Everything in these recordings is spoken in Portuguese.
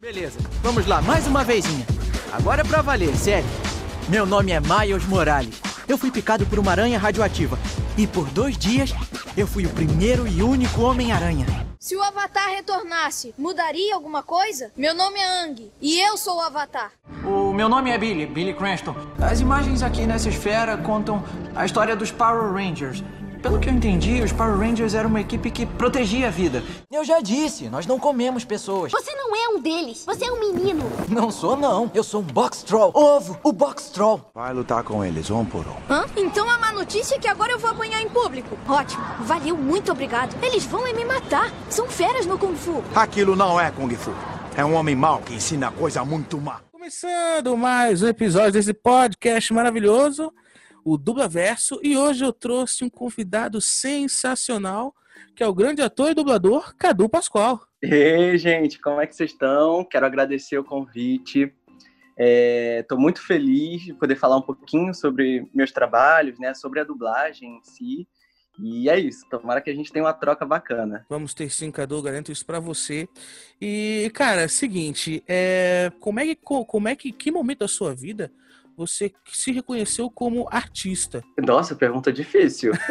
Beleza, vamos lá, mais uma vezinha. Agora é pra valer, sério. Meu nome é Miles Morales. Eu fui picado por uma aranha radioativa. E por dois dias, eu fui o primeiro e único Homem-Aranha. Se o Avatar retornasse, mudaria alguma coisa? Meu nome é Ang e eu sou o Avatar. O meu nome é Billy, Billy Cranston. As imagens aqui nessa esfera contam a história dos Power Rangers. Pelo que eu entendi, os Power Rangers eram uma equipe que protegia a vida. Eu já disse, nós não comemos pessoas. Você não é um deles. Você é um menino. Não sou, não. Eu sou um Box Troll. Ovo, o Box Troll. Vai lutar com eles, um por um. Hã? Então a má notícia é que agora eu vou apanhar em público. Ótimo. Valeu, muito obrigado. Eles vão é me matar. São feras no Kung Fu. Aquilo não é Kung Fu. É um homem mau que ensina coisa muito má. Começando mais um episódio desse podcast maravilhoso, o Dubla Verso, e hoje eu trouxe um convidado sensacional, que é o grande ator e dublador Cadu Pascoal. Ei, gente, como é que vocês estão? Quero agradecer o convite. Estou muito feliz de poder falar um pouquinho sobre meus trabalhos, né, sobre a dublagem em si. E é isso. Tomara que a gente tenha uma troca bacana. Vamos ter sim, Cadu, garanto isso pra você. E, cara, seguinte, é, como é que, co- como é que, que momento da sua vida você se reconheceu como artista? Nossa, pergunta difícil.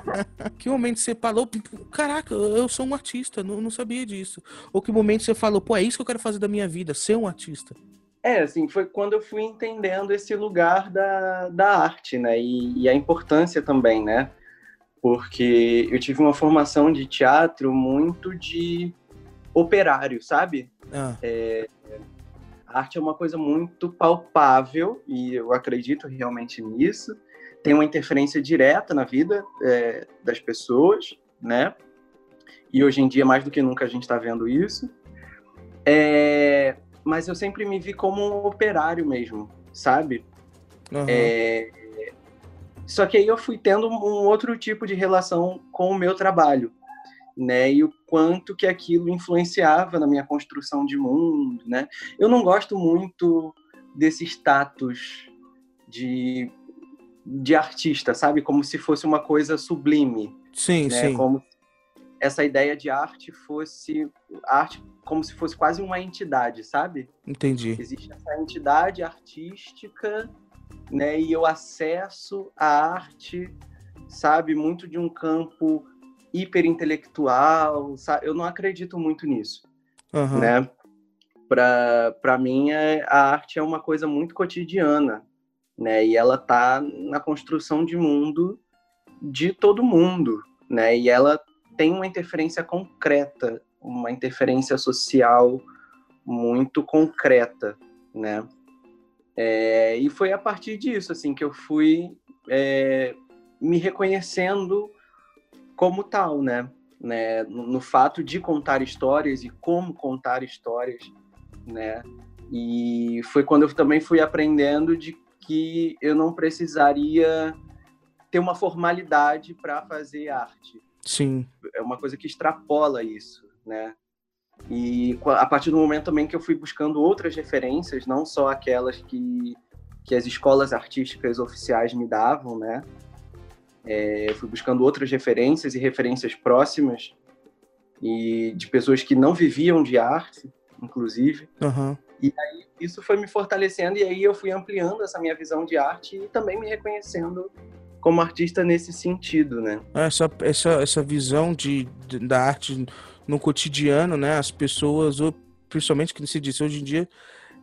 Que momento você falou, caraca, eu sou um artista, não, não sabia disso? Ou que momento você falou, pô, é isso que eu quero fazer da minha vida, ser um artista? É, assim, foi quando eu fui entendendo esse lugar da, da arte, né? E, e a importância também, né? Porque eu tive uma formação de teatro muito de operário, sabe? Ah, A arte é uma coisa muito palpável e eu acredito realmente nisso. Tem uma interferência direta na vida é, das pessoas, né? E hoje em dia, mais do que nunca, a gente está vendo isso. É, mas eu sempre me vi como um operário mesmo, sabe? aham. É, Só que aí eu fui tendo um outro tipo de relação com o meu trabalho, né? E o quanto que aquilo influenciava na minha construção de mundo, né? Eu não gosto muito desse status de, de artista, sabe? Como se fosse uma coisa sublime, Sim, né? sim. Como essa ideia de arte fosse arte como se fosse quase uma entidade, sabe? Entendi. Existe essa entidade artística, né? E eu acesso a arte, sabe, muito de um campo hiperintelectual, sabe? Eu não acredito muito nisso, Aham. né? Para para mim, é, a arte é uma coisa muito cotidiana, né? E ela tá na construção de mundo de todo mundo, né? E ela tem uma interferência concreta, uma interferência social muito concreta, né? É, e foi a partir disso, assim, que eu fui é, me reconhecendo como tal, né? né? No, no fato de contar histórias e como contar histórias, né? E foi quando eu também fui aprendendo de que eu não precisaria ter uma formalidade para fazer arte Sim. é uma coisa que extrapola isso, né? E a partir do momento também que eu fui buscando outras referências, não só aquelas que, que as escolas artísticas oficiais me davam, né? É, eu fui buscando outras referências e referências próximas e de pessoas que não viviam de arte, inclusive. Aham. Isso foi me fortalecendo e aí eu fui ampliando essa minha visão de arte e também me reconhecendo como artista nesse sentido, né? Essa, essa, essa visão de, de- da arte no cotidiano, né? As pessoas, ou principalmente que se disse hoje em dia,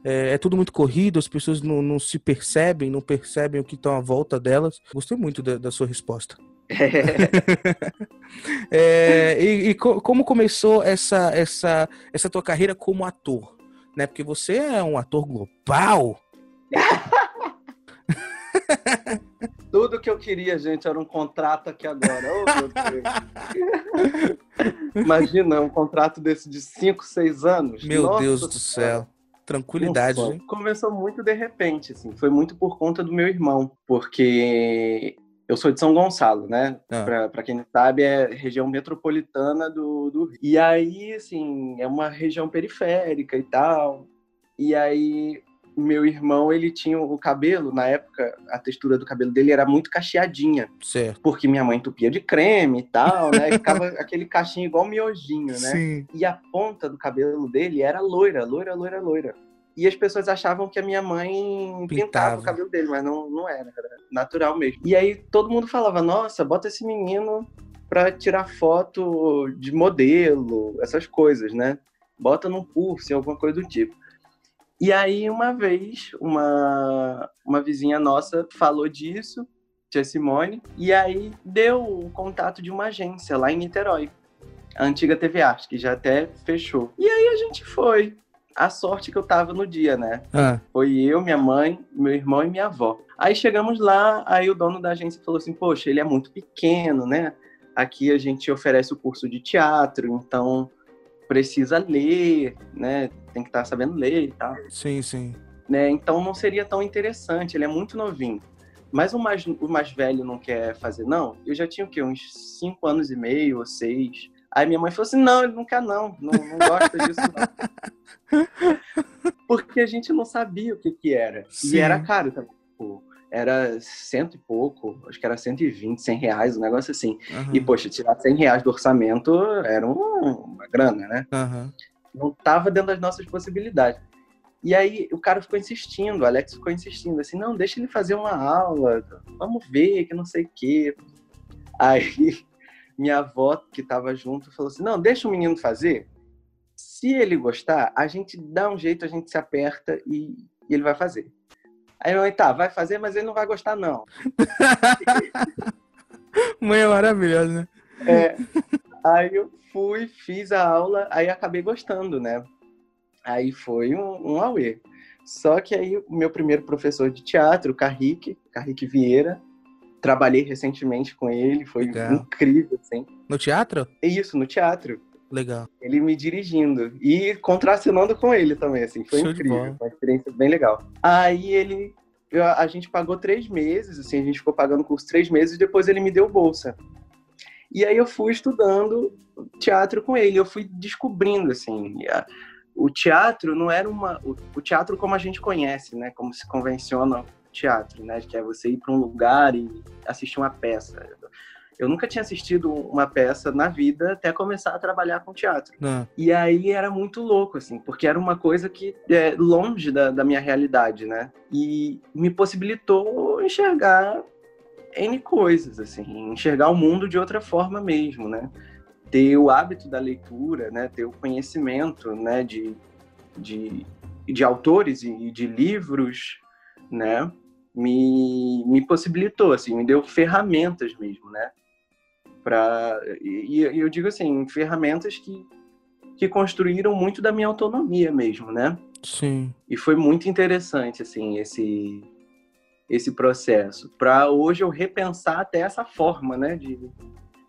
é, é tudo muito corrido, as pessoas não, não se percebem, não percebem o que estão à volta delas. Gostei muito da, da sua resposta. É, e e co- como começou essa, essa, essa tua carreira como ator? Né? Porque você é um ator global. Tudo que eu queria, gente, era um contrato aqui agora. Oh. Imagina um contrato desse de 5, 6 anos. Meu Nossa Deus do céu. Tranquilidade, hein? sonho. Começou muito de repente, assim. Foi muito por conta do meu irmão, porque eu sou de São Gonçalo, né? Ah. Pra, pra quem não sabe, é região metropolitana do, do Rio. E aí, assim, é uma região periférica e tal. E aí meu irmão, ele tinha o cabelo, na época, a textura do cabelo dele era muito cacheadinha. Certo. Porque minha mãe entupia de creme e tal, né? Ficava aquele cachinho igual miojinho, né? Sim. E a ponta do cabelo dele era loira, loira, loira, loira. E as pessoas achavam que a minha mãe pintava, Pintava. o cabelo dele, mas não, não era, era natural mesmo. E aí todo mundo falava: nossa, bota esse menino pra tirar foto de modelo, essas coisas, né? Bota num curso, alguma coisa do tipo. E aí, uma vez, uma, uma vizinha nossa falou disso, tia Simone, e aí deu o contato de uma agência lá em Niterói, a antiga TV Arte, que já até fechou. E aí a gente foi. A sorte que eu tava no dia, né? Ah, Foi eu, minha mãe, meu irmão e minha avó. Aí chegamos lá, aí o dono da agência falou assim: Poxa, ele é muito pequeno, né? Aqui a gente oferece o curso de teatro, então precisa ler, né? Tem que estar sabendo ler e tal. sim, sim. Né? Então não seria tão interessante, ele é muito novinho. Mas o mais, o mais velho não quer fazer, não? Eu já tinha o quê? Uns cinco anos e meio ou seis. Aí minha mãe falou assim: não, ele não quer, não, não, não gosta disso, não. Porque a gente não sabia o que, que era. Sim. E era caro também. Pô, Era cento e pouco, acho que era 120, 100 reais, um negócio assim. Aham, E, poxa, tirar 100 reais do orçamento era um- uma grana, né? aham. não estava dentro das nossas possibilidades. E aí o cara ficou insistindo, o Alex ficou insistindo, assim, não, deixa ele fazer uma aula, vamos ver, que não sei o quê. Aí minha avó, que estava junto, falou assim, não, deixa o menino fazer. Se ele gostar, a gente dá um jeito, a gente se aperta e, e ele vai fazer. Aí minha mãe, tá, vai fazer, mas ele não vai gostar, não. Mãe é maravilhosa, né? É, aí eu fui, fiz a aula, aí acabei gostando, né? Aí foi um, um auê. Só que aí o meu primeiro professor de teatro, Carrique, Carrique Vieira, trabalhei recentemente com ele, foi Legal. incrível, assim. No teatro? Isso, no teatro. Legal. Ele me dirigindo e contracenando com ele também, assim, foi Show incrível, uma experiência bem legal. Aí ele, eu- a gente pagou três meses, assim, a gente ficou pagando o curso três meses e depois ele me deu bolsa. E aí eu fui estudando teatro com ele, eu fui descobrindo, assim, a- o teatro não era uma, o, o teatro como a gente conhece, né, como se convenciona teatro, né, que é você ir para um lugar e assistir uma peça. Eu nunca tinha assistido uma peça na vida até começar a trabalhar com teatro. Não. E aí era muito louco, assim, porque era uma coisa que é longe da, da minha realidade, né? E me possibilitou enxergar N coisas, assim, enxergar o mundo de outra forma mesmo, né? Ter o hábito da leitura, né? Ter o conhecimento, né? De, de, de autores e de livros, né? Me, me possibilitou, assim, me deu ferramentas mesmo, né? Pra, e, e eu digo assim, ferramentas que, que construíram muito da minha autonomia mesmo, né? Sim. E foi muito interessante, assim, esse, esse processo. Para hoje eu repensar até essa forma, né? De,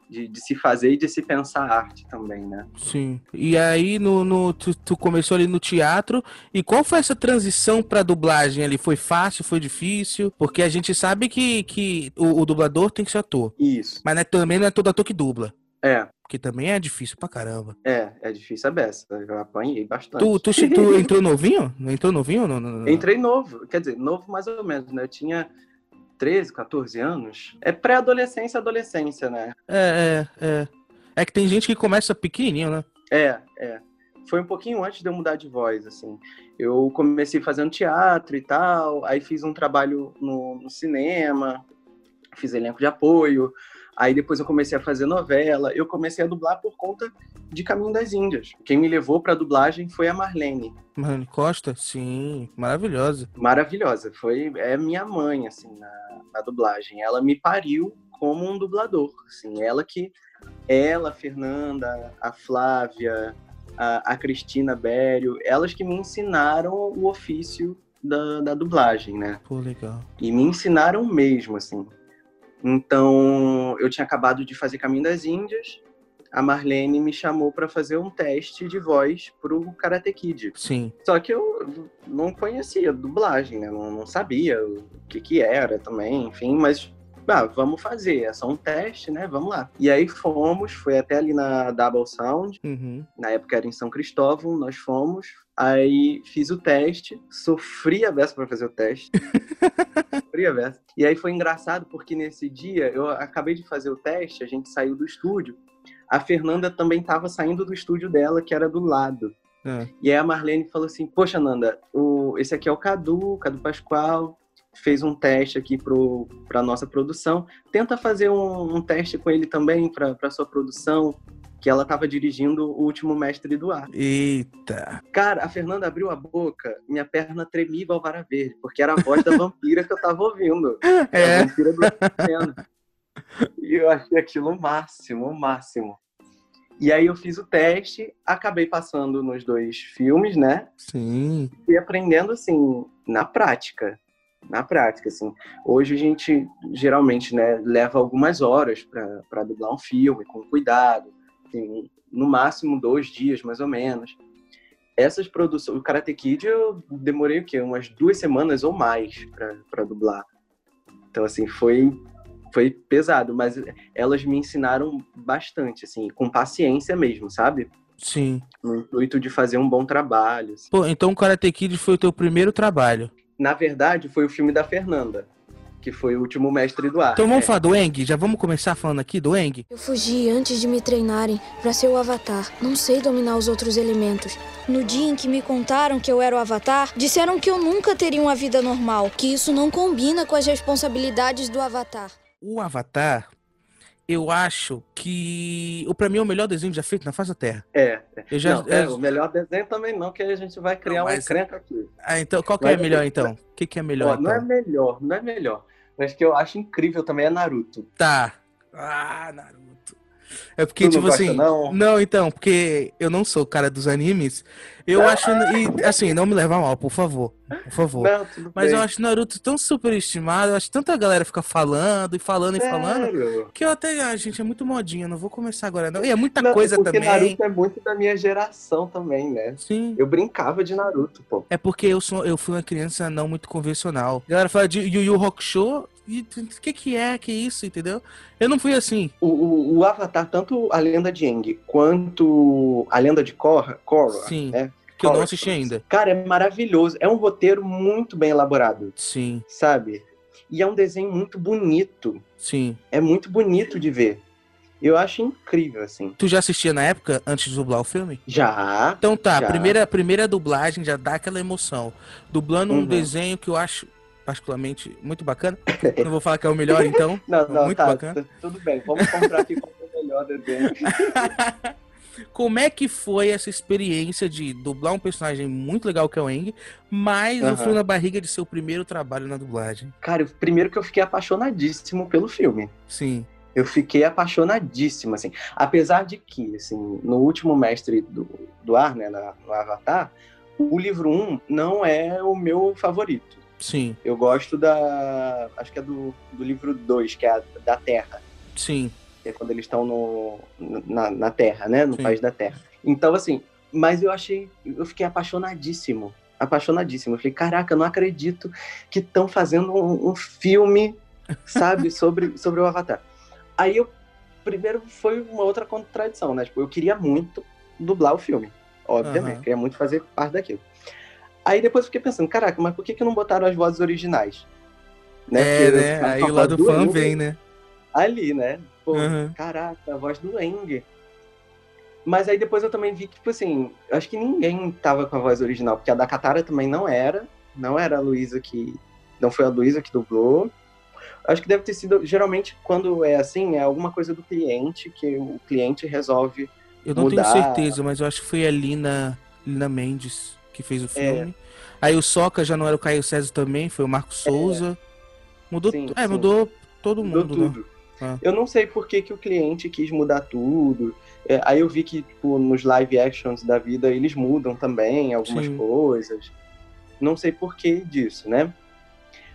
de, de se fazer e de se pensar arte também, né? Sim. E aí, no, no- tu, tu começou ali no teatro. E qual foi essa transição pra dublagem ali? Foi fácil? Foi difícil? Porque a gente sabe que, que o, o dublador tem que ser ator. Isso. Mas não é- também não é todo ator que dubla. É, Porque também é difícil pra caramba. é, é difícil a beça. Eu apanhei bastante. Tu, tu, tu entrou novinho? Entrou novinho? Não, não, não. Entrei novo, quer dizer, novo mais ou menos, né? Eu tinha 13, 14 anos. É pré-adolescência, adolescência, né? É, é, é. É que tem gente que começa pequenininho, né? É, é. Foi um pouquinho antes de eu mudar de voz, assim. Eu comecei fazendo teatro e tal, aí fiz um trabalho no, no cinema, fiz elenco de apoio, aí depois eu comecei a fazer novela, eu comecei a dublar por conta de Caminho das Índias. Quem me levou pra dublagem foi a Marlene. Marlene Costa? Sim, maravilhosa. Maravilhosa, foi é minha mãe, assim, na, na dublagem. Ela me pariu como um dublador, assim, ela que ela, a Fernanda, a Flávia, a, a Cristina Bério, elas que me ensinaram o ofício da, da dublagem, né? Pô, legal. E me ensinaram mesmo, assim. Então, eu tinha acabado de fazer Caminho das Índias, a Marlene me chamou para fazer um teste de voz pro Karate Kid. Sim. Só que eu não conhecia dublagem, né? Não, não sabia o que que era também, enfim, mas ah, vamos fazer, é só um teste, né? Vamos lá. E aí fomos, foi até ali na Double Sound, Uhum. na época era em São Cristóvão, nós fomos, Aí fiz o teste, sofri a beça para fazer o teste. a beça. E aí foi engraçado porque nesse dia eu acabei de fazer o teste, a gente saiu do estúdio. A Fernanda também estava saindo do estúdio dela, que era do lado. É. E aí a Marlene falou assim: Poxa, Nanda, o, esse aqui é o Cadu, Cadu Pascoal, fez um teste aqui para nossa produção. Tenta fazer um, um teste com ele também para sua produção, que ela estava dirigindo o último Mestre do Ar. Eita. Cara, a Fernanda abriu a boca, minha perna tremia igual vara verde, porque era a voz da vampira que eu tava ouvindo. É. A vampira do. E eu achei aquilo o máximo, o máximo. E aí eu fiz o teste, acabei passando nos dois filmes, né? Sim. E aprendendo, assim, na prática. Na prática, assim. Hoje a gente, geralmente, né, leva algumas horas para dublar um filme, com cuidado. Tem, no máximo, dois dias, mais ou menos. Essas produções... O Karate Kid eu demorei, o quê? Umas duas semanas ou mais para dublar. Então, assim, foi foi pesado, mas elas me ensinaram bastante, assim, com paciência mesmo, sabe? Sim. No intuito de fazer um bom trabalho. assim. Pô, então Karate Kid foi o teu primeiro trabalho. Na verdade, foi o filme da Fernanda, que foi o último mestre do ar. Então vamos É. falar do Eng? Já vamos começar falando aqui do Eng? Eu fugi antes de me treinarem pra ser o Avatar. Não sei dominar os outros elementos. No dia em que me contaram que eu era o Avatar, disseram que eu nunca teria uma vida normal, que isso não combina com as responsabilidades do Avatar. O Avatar, eu acho que. O pra mim é o melhor desenho já feito na face da Terra. É, Eu já. não, é, eu- o melhor desenho também não, que a gente vai criar Não, uma mas- encrenca aqui. Ah, então, qual que é Mas- melhor então? O que, que é melhor Ó, não é então? melhor, não é melhor. Mas que eu acho incrível também é Naruto. Tá. Ah, Naruto. É porque, Tu não tipo gosta, assim. não? então, porque eu não sou o cara dos animes. Eu acho. E, assim, não me leva mal, por favor. Por favor. Não, Mas bem. eu acho Naruto tão superestimado. Eu acho que tanta galera fica falando e falando e falando. Sério? Que eu até. Ah, gente, é muito modinha. Não vou começar agora, não. E é muita Não, coisa porque também. Naruto é muito da minha geração também, né? Sim. Eu brincava de Naruto, pô. É porque eu, sou, eu fui uma criança não muito convencional. A galera fala de Yu Yu Hakusho. O que que é? Que isso, entendeu? Eu não fui assim. O, o, o Avatar, tanto a lenda de Aang quanto a lenda de Korra, Korra Sim. né? Que eu não assisti ainda. Cara, é maravilhoso. É um roteiro muito bem elaborado, Sim, sabe? E é um desenho muito bonito. sim. É muito bonito de ver. Eu acho incrível, assim. Tu já assistia na época, antes de dublar o filme? Já. Então tá, Já. primeira, primeira dublagem já dá aquela emoção. Dublando um Uhum. desenho que eu acho particularmente muito bacana. Não vou falar que é o melhor, então. Não, não, Muito tá, bacana. t- Tudo bem. Vamos comprar aqui qual é o melhor desenho. Como é que foi essa experiência de dublar um personagem muito legal que é o Eng, mas o Aham. frio na barriga de seu primeiro trabalho na dublagem? Cara, primeiro que eu fiquei apaixonadíssimo pelo filme. Sim, Eu fiquei apaixonadíssimo, assim. Apesar de que, assim, no último mestre do, do ar, né, na- no Avatar, o livro 1 não é o meu favorito. Sim, Eu gosto da. Acho que é do, do livro 2, que é a da Terra. sim. Que é quando eles estão no, na, na Terra, né? No Sim. país da Terra. Então, assim, mas eu achei. Eu fiquei apaixonadíssimo. Apaixonadíssimo. Eu falei, caraca, eu não acredito que estão fazendo um, um filme, sabe, sobre, sobre o Avatar. Aí eu. Primeiro foi uma outra contradição, né? Tipo, eu queria muito dublar o filme. Obviamente, Aham. queria muito fazer parte daquilo. Aí depois eu fiquei pensando, caraca, mas por que, que não botaram as vozes originais? É, Porque né? Aí lado do fã vem, né? Ali, né? Pô, Uhum. caraca, a voz do Eng. Mas aí depois eu também vi que, tipo assim, acho que ninguém tava com a voz original, porque a da Katara também não era. Não era a Luísa que. Não foi a Luísa que dublou. Acho que deve ter sido. Geralmente, quando é assim, é alguma coisa do cliente, que o cliente resolve. Eu não mudar. tenho certeza, mas eu acho que foi a Lina, Lina Mendes que fez o É. filme. Aí o Soca já não era o Caio César também, foi o Marco Souza. Mudou, Sim, é, sim. mudou todo Mudou mundo, né? tudo. Ah. Eu não sei por que, que o cliente quis mudar tudo. É, aí eu vi que, tipo, nos live actions da vida eles mudam também algumas Sim. coisas. Não sei por que disso, né?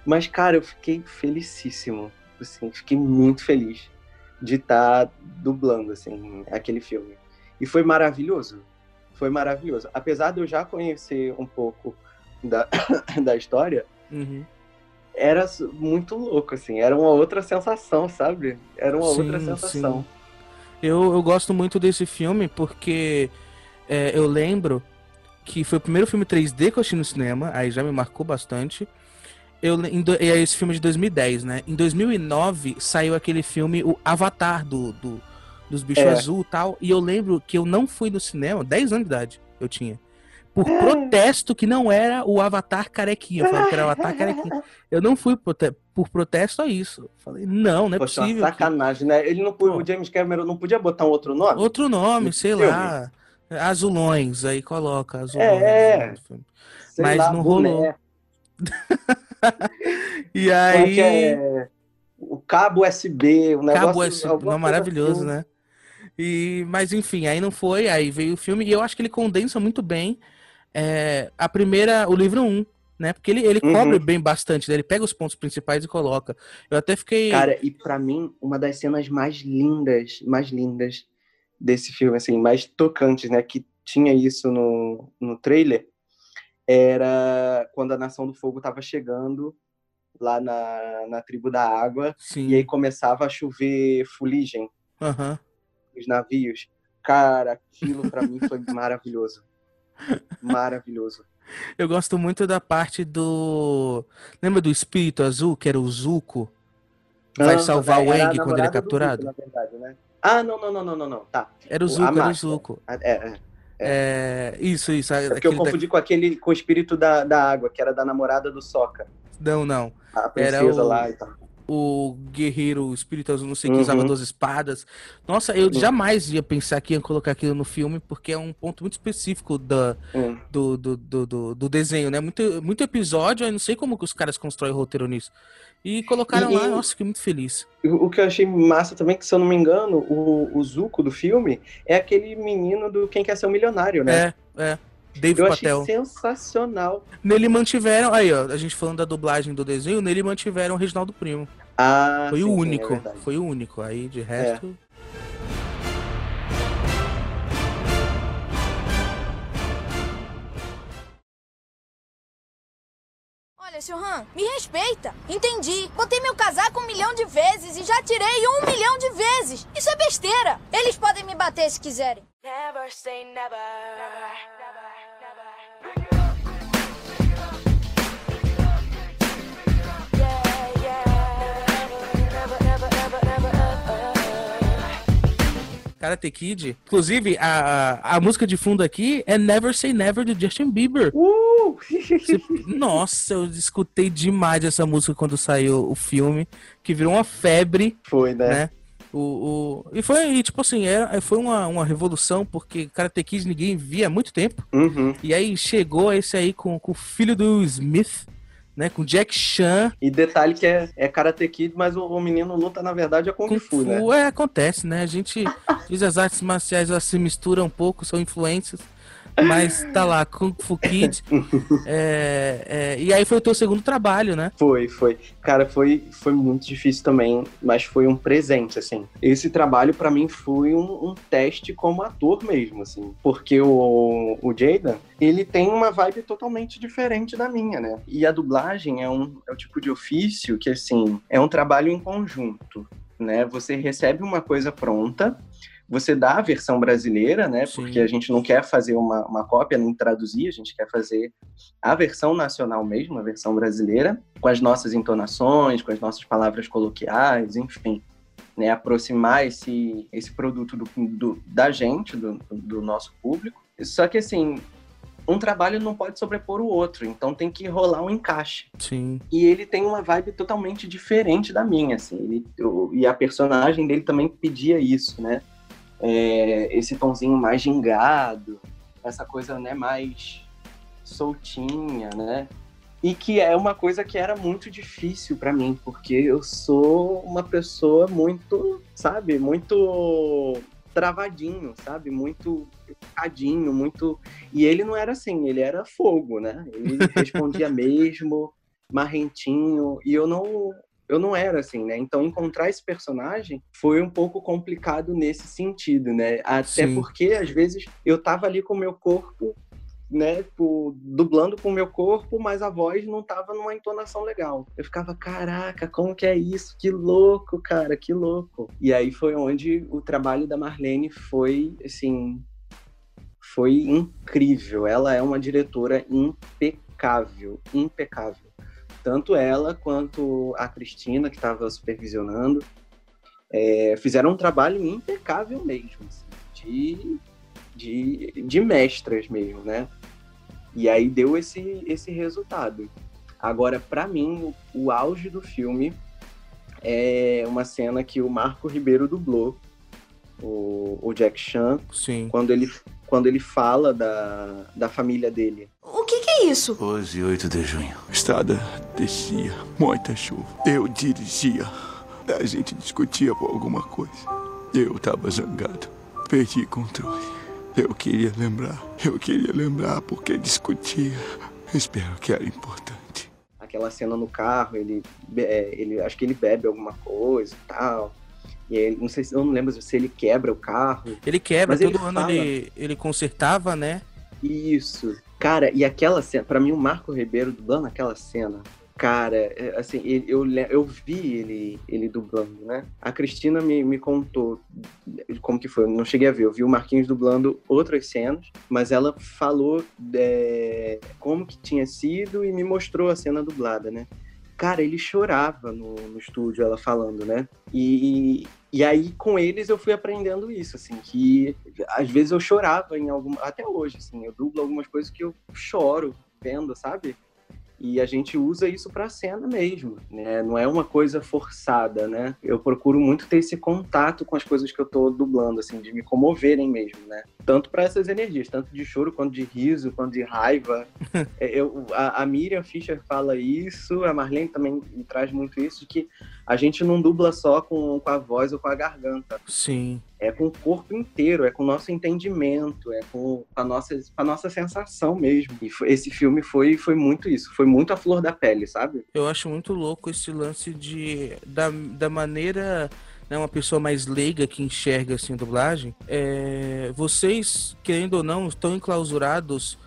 Mas, cara, eu fiquei felicíssimo. Assim, fiquei muito feliz de estar dublando, assim, aquele filme. E foi maravilhoso. Foi maravilhoso. Apesar de eu já conhecer um pouco da, da história, Uhum. era muito louco, assim. Era uma outra sensação, sabe? Era uma outra Sim, sensação. sim. Eu, eu gosto muito desse filme porque é, eu lembro que foi o primeiro filme 3D que eu assisti no cinema, aí já me marcou bastante. Eu, em e é esse filme de 2010, né? Em 2009 saiu aquele filme, o Avatar, do, do dos bichos É. azul e tal. E eu lembro que eu não fui no cinema, 10 anos de idade eu tinha. Por protesto que não era o Avatar carequinha. Eu falava que era o Avatar carequinha. Eu não fui prote- por protesto a isso. Falei, não, não é Poxa, uma possível. que- sacanagem, né? Ele não Pô. o James Cameron não podia botar um outro nome? Outro nome, No sei filme. lá. Azulões, aí coloca azulões. É. no filme. Sei mas não rolou. boné. E é aí. que é? O cabo USB, o negócio... Cabo alguma não, maravilhoso, assim. né? E, mas enfim, aí não foi, aí veio o filme, e eu acho que ele condensa muito bem é, a primeira, o livro 1, né? Porque ele, ele Uhum. cobre bem bastante, né? ele pega os pontos principais e coloca. Eu até fiquei. Cara, e pra mim, uma das cenas mais lindas, mais lindas desse filme, assim, mais tocantes, né? Que tinha isso no, no trailer, era quando a Nação do Fogo tava chegando lá na, na tribo da água, sim. e aí começava a chover fuligem aham. Nos navios. Cara, aquilo pra mim foi maravilhoso. Maravilhoso. Eu gosto muito da parte do. Lembra do espírito azul, que era o Zuko? Vai salvar o era Aang quando ele é capturado? Zuko, verdade, né? Ah, não, não, não, não, não, não. Tá. Era o Zuko, era o. Zuko. Ah, É, é. É, isso, isso. É porque eu confundi com aquele, com o espírito da, da água, que era da namorada do Sokka. Não, não. A Era princesa o- lá e tal. O guerreiro o espírito azul, não sei que usava Uhum. duas espadas. Nossa, eu Uhum. jamais ia pensar que ia colocar aquilo no filme, porque é um ponto muito específico da, Hum. do, do, do, do, do desenho, né? Muito, muito episódio, eu não sei como que os caras constroem o roteiro nisso. E colocaram E- lá, nossa, fiquei muito feliz. O o que eu achei massa também, que se eu não me engano, o, o Zuko do filme é aquele menino do Quem Quer Ser um Milionário, né? É, é. Dave eu achei Patel. sensacional. Nele mantiveram, aí ó, a gente falando da dublagem do desenho, nele mantiveram o Reginaldo Primo. Ah, Foi sim, o é único, verdade. foi o único. Aí de resto. Olha, Silhan, me respeita. Entendi. Botei meu casaco um milhão de vezes e já tirei um milhão de vezes. Isso é besteira. Eles podem me bater se quiserem. Never say never. Never, Karate Kid. Inclusive, a, a música de fundo aqui é Never Say Never do Justin Bieber. Uh! Nossa, eu escutei demais essa música quando saiu o filme, que virou uma febre, Foi, né? né? O, o... E foi, e, tipo assim, é, foi uma, uma revolução, porque Karate Kid ninguém via há muito tempo. Uhum. E aí chegou esse aí com, com o filho do Smith, né? Com Jack Chan. E detalhe que é, é Karate Kid, mas o, o menino luta, na verdade, é Kung, Kung Fu, né? É, acontece, né? A gente diz as artes marciais elas se misturam um pouco, são influências, mas tá lá, Kung Fu Kid. É, é, e aí foi o teu segundo trabalho, né? Foi, foi. Cara, foi, foi muito difícil também, mas foi um presente, assim. Esse trabalho, pra mim, foi um, um teste como ator mesmo, assim. Porque o, o Jaden, ele tem uma vibe totalmente diferente da minha, né? E a dublagem é um, é um tipo de ofício que, assim, é um trabalho em conjunto, né? Você recebe uma coisa pronta, você dá a versão brasileira, né? Sim. Porque a gente não quer fazer uma, uma cópia, nem traduzir, a gente quer fazer a versão nacional mesmo, a versão brasileira, com as nossas entonações, com as nossas palavras coloquiais, enfim. Né, aproximar esse, esse produto do, do- da gente, do, do nosso público. Só que, assim, um trabalho não pode sobrepor o outro, então tem que rolar um encaixe. Sim. E ele tem uma vibe totalmente diferente da minha, assim. Ele, e a personagem dele também pedia isso, né? É, esse tonzinho mais gingado, essa coisa, né, mais soltinha, né? E que é uma coisa que era muito difícil pra mim, porque eu sou uma pessoa muito, sabe, muito travadinho, sabe? Muito focadinho, muito. E ele não era assim, ele era fogo, né? Ele respondia mesmo, marrentinho, e eu não. Eu não era assim, né? Então encontrar esse personagem foi um pouco complicado nesse sentido, né? Até Sim. porque às vezes eu tava ali com o meu corpo, né, tipo, dublando com o meu corpo, mas a voz não tava numa entonação legal. Eu ficava, caraca, como que é isso? Que louco, cara, que louco. E aí foi onde o trabalho da Marlene foi, assim, foi incrível. Ela é uma diretora impecável, impecável. Tanto ela quanto a Cristina, que estava supervisionando, é, fizeram um trabalho impecável mesmo, assim, de, de, de mestras mesmo, né? E aí deu esse, esse resultado. Agora, para mim, o, o auge do filme é uma cena que o Marco Ribeiro dublou, o, o Jack Chan, Sim. quando ele, quando ele fala da, da família dele. O que, que é isso? Hoje, 8 de junho. Estrada descia, muita chuva. Eu dirigia. A gente discutia por alguma coisa. Eu tava zangado. Perdi controle. Eu queria lembrar. Eu queria lembrar porque discutia. Espero que era importante. Aquela cena no carro, ele, é, ele acho que ele bebe alguma coisa e tal. E aí, não sei se eu não lembro se ele quebra o carro. Ele quebra, Mas ele todo ano fala. ele, ele consertava, né? Isso. Cara, e aquela cena, pra mim, o Marco Ribeiro dublando aquela cena, cara, é, assim, eu, eu vi ele, ele dublando, né? A Cristina me, me contou como que foi, eu não cheguei a ver, eu vi o Marquinhos dublando outras cenas, mas ela falou é, como que tinha sido e me mostrou a cena dublada, né? Cara, ele chorava no, no estúdio, ela falando, né? E, e aí, com eles, eu fui aprendendo isso, assim, que às vezes eu chorava em algum. Até hoje, assim, eu dublo algumas coisas que eu choro vendo, sabe? E a gente usa isso pra cena mesmo, né? Não é uma coisa forçada, né? Eu procuro muito ter esse contato com as coisas que eu tô dublando, assim, de me comoverem mesmo, né? Tanto para essas energias, tanto de choro, quanto de riso, quanto de raiva. É, eu, a, a Miriam Fischer fala isso, a Marlene também me traz muito isso, de que a gente não dubla só com, com a voz ou com a garganta Sim. é com o corpo inteiro, é com o nosso entendimento, é com a nossa, a nossa sensação mesmo. E foi- esse filme foi, foi muito isso, foi muito a flor da pele, sabe? Eu acho muito louco esse lance de da, da maneira né, uma pessoa mais leiga que enxerga assim a dublagem. É, vocês querendo ou não estão enclausurados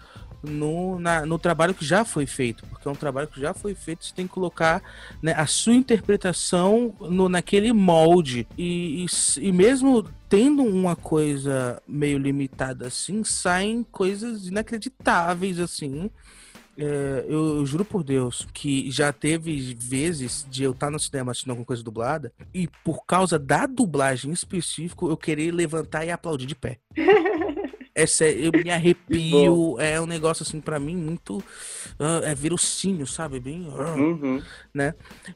no, na- no trabalho que já foi feito, porque é um trabalho que já foi feito. Você tem que colocar né, a sua interpretação no, naquele molde e, e e mesmo tendo uma coisa meio limitada assim, saem coisas inacreditáveis assim. É, eu, eu juro por Deus que já teve vezes de eu estar no cinema assistindo alguma coisa dublada e por causa da dublagem em específico eu querer levantar e aplaudir de pé. É sério, eu me arrepio, é um negócio assim pra mim muito ah, é verossímil, sabe? Bem. ah. Uhum.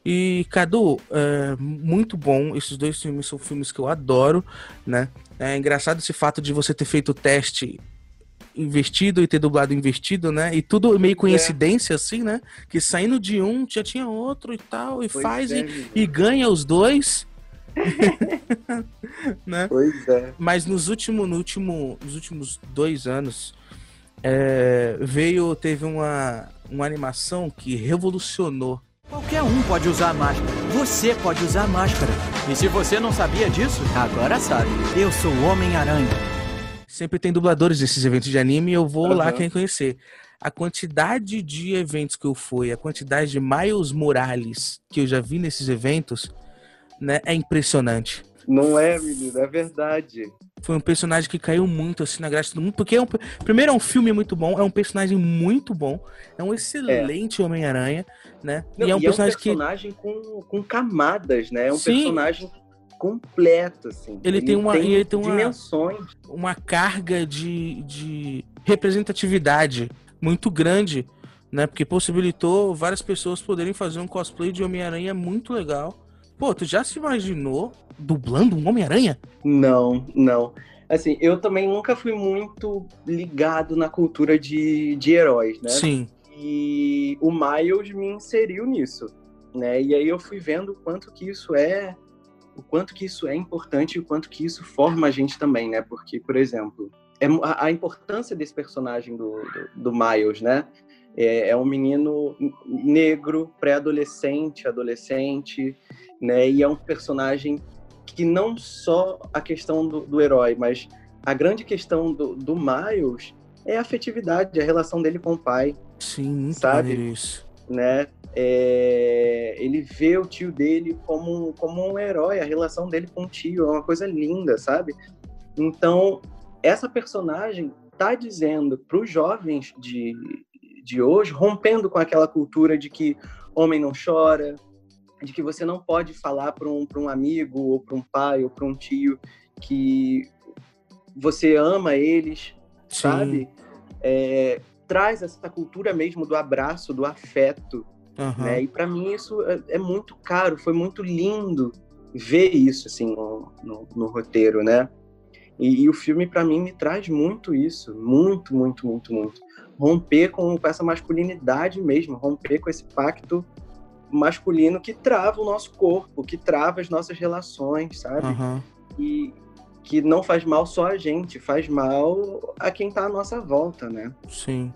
E Cadu, é, muito bom. Esses dois filmes são filmes que eu adoro, né? É engraçado esse fato de você ter feito o teste investido e ter dublado investido, né? E tudo meio coincidência, assim, né? Que saindo de um já tinha outro e tal, e Pois faz é, e, e ganha os dois. né? Pois é. Mas nos, último, no último, nos últimos dois anos é, veio, teve uma, uma animação que revolucionou Qualquer um pode usar máscara. Você pode usar máscara. E se você não sabia disso, agora sabe. Eu sou o Homem-Aranha. Sempre tem dubladores desses eventos de anime e eu vou lá Aham. quem conhecer. A quantidade de eventos que eu fui, a quantidade de Miles Morales que eu já vi nesses eventos, né, é impressionante. Não é, menino, é verdade. Foi um personagem que caiu muito assim na graça do mundo, porque é um, primeiro é um filme muito bom, é um personagem muito bom, é um excelente Homem-Aranha, né? Não, e é um personagem que personagem com, com camadas, né? É um Sim. personagem completo, assim. Ele tem uma- ele tem uma- dimensões. uma carga de, de representatividade muito grande, né? Porque possibilitou várias pessoas poderem fazer um cosplay de Homem-Aranha muito legal. Pô, tu já se imaginou dublando um Homem-Aranha? Não, não. Assim, eu também nunca fui muito ligado na cultura de, de heróis, né? Sim. E o Miles me inseriu nisso, né? E aí eu fui vendo o quanto que isso é, o quanto que isso é importante e o quanto que isso forma a gente também, né? Porque, por exemplo, é, a, a importância desse personagem do, do, do Miles, né? É, é um menino negro, pré-adolescente, adolescente, né? E é um personagem que não só a questão do, do herói, mas a grande questão do, do Miles é a afetividade, a relação dele com o pai, Sim, Sabe? isso. né? É, ele vê o tio dele como, como um herói, a relação dele com o tio é uma coisa linda, sabe? Então, essa personagem tá dizendo para os jovens de, de hoje, rompendo com aquela cultura de que homem não chora, de que você não pode falar para um, pra um amigo, ou para um pai, ou para um tio que você ama eles, Sim. sabe? É, traz essa cultura mesmo do abraço, do afeto, Aham. né? E para mim isso é, é muito caro, foi muito lindo ver isso assim no, no, no roteiro, né? E, e o filme para mim me traz muito isso, muito, muito, muito, muito. Romper com, com essa masculinidade mesmo, romper com esse pacto masculino que trava o nosso corpo, que trava as nossas relações, sabe? Aham. E que não faz mal só a gente, faz mal a quem tá à nossa volta, né? Sim.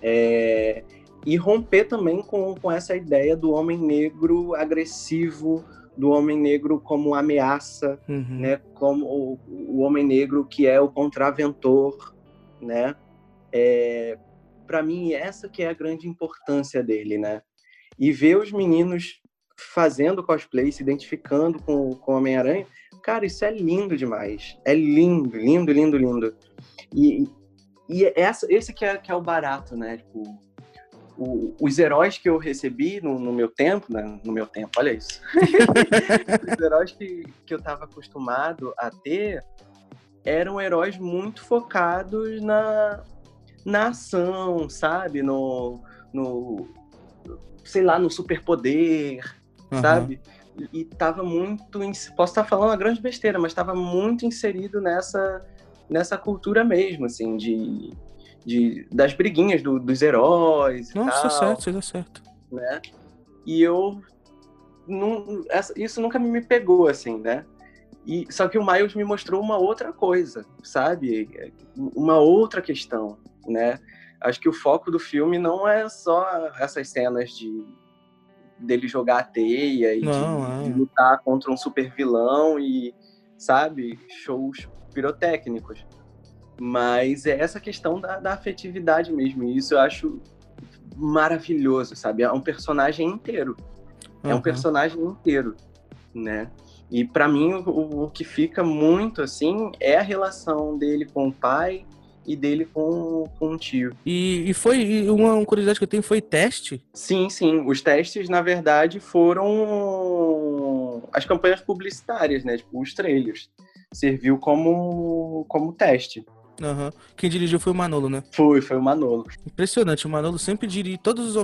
É, e romper também com, com essa ideia do homem negro agressivo, do homem negro como ameaça, Uhum. né? Como o, o homem negro que é o contraventor, né? É, para mim essa que é a grande importância dele, né? E ver os meninos fazendo cosplay, se identificando com, com o Homem-Aranha, cara, isso é lindo demais. É lindo, lindo, lindo, lindo. E, e essa, esse que é, que é o barato, né? Tipo, o- os heróis que eu recebi no, no meu tempo, né? no meu tempo, olha isso. os heróis que, que eu estava acostumado a ter eram heróis muito focados na, na ação, sabe? No, no, sei lá, no superpoder, Aham. sabe? E, e tava muito, posso estar falando uma grande besteira, mas estava muito inserido nessa nessa cultura mesmo, assim, de, de das briguinhas do- dos heróis Não, isso é certo, isso é certo. né? E eu não, essa- isso nunca me pegou assim, né? E só que o Miles me mostrou uma outra coisa, sabe? Uma outra questão, né? Acho que o foco do filme não é só essas cenas de dele jogar a teia e de- Não, de, é. lutar contra um super vilão e sabe shows pirotécnicos, mas é essa questão da, da afetividade mesmo. E isso eu acho maravilhoso, sabe? É um personagem inteiro. É um personagem inteiro, né? E pra mim o, o que fica muito assim é a relação dele com o pai e dele com, com o tio. E, e foi uma curiosidade que eu tenho foi teste. Sim, sim. Os testes, na verdade, foram as campanhas publicitárias, né? Tipo, os trailers. Serviu como, como teste. Aham. Quem dirigiu foi o Manolo, né? Foi, foi o Manolo. Impressionante, o Manolo sempre dirige todos os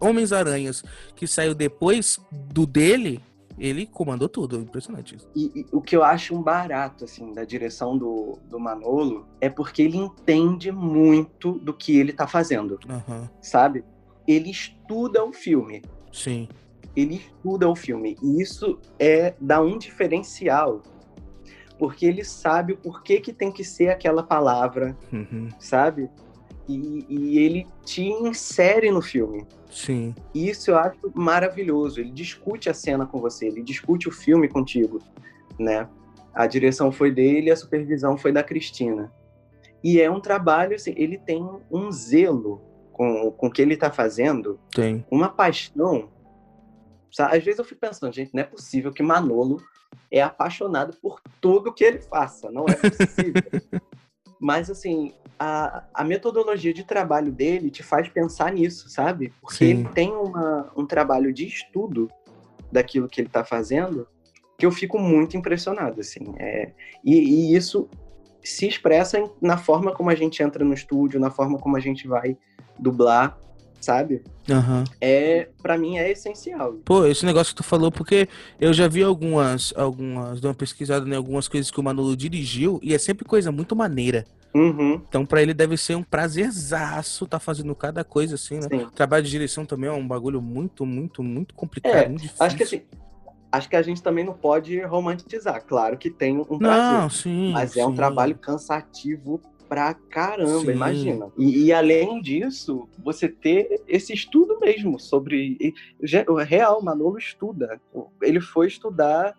Homens-Aranhas que saiu depois do dele, ele comandou tudo. Impressionante isso. E, e o que eu acho um barato, assim, da direção do, do Manolo é porque ele entende muito do que ele tá fazendo, Aham. sabe? Ele estuda o filme. Sim. Ele estuda o filme. E isso é dá um diferencial. Porque ele sabe o porquê que tem que ser aquela palavra, Uhum. sabe? E, e ele te insere no filme. Sim. Isso eu acho maravilhoso. Ele discute a cena com você, ele discute o filme contigo, né? A direção foi dele, a supervisão foi da Cristina. E é um trabalho, assim, ele tem um zelo com, com o que ele tá fazendo, Tem. uma paixão. Sabe? Às vezes eu fico pensando, gente, não é possível que Manolo é apaixonado por tudo que ele faça. Não é possível. Mas, assim, a, a metodologia de trabalho dele te faz pensar nisso, sabe? Porque Sim. ele tem uma, um trabalho de estudo daquilo que ele tá fazendo que eu fico muito impressionado, assim. É, e, e isso se expressa em- na forma como a gente entra no estúdio, na forma como a gente vai dublar, sabe? Aham. É, para mim é essencial. Pô, esse negócio que tu falou, porque eu já vi algumas, algumas, dei uma pesquisada em algumas coisas que o Manolo dirigiu e é sempre coisa muito maneira. Uhum, Então, pra ele deve ser um prazerzaço tá fazendo cada coisa assim, né? sim. Trabalho de direção também é um bagulho muito, muito, muito complicado, É, muito difícil. Acho que assim, acho que a gente também não pode romantizar. Claro que tem um prazer, Não, sim. mas é um sim. trabalho cansativo pra caramba, Sim. imagina. E, e além disso, você ter esse estudo mesmo sobre. e, o real, Manolo estuda. Ele foi estudar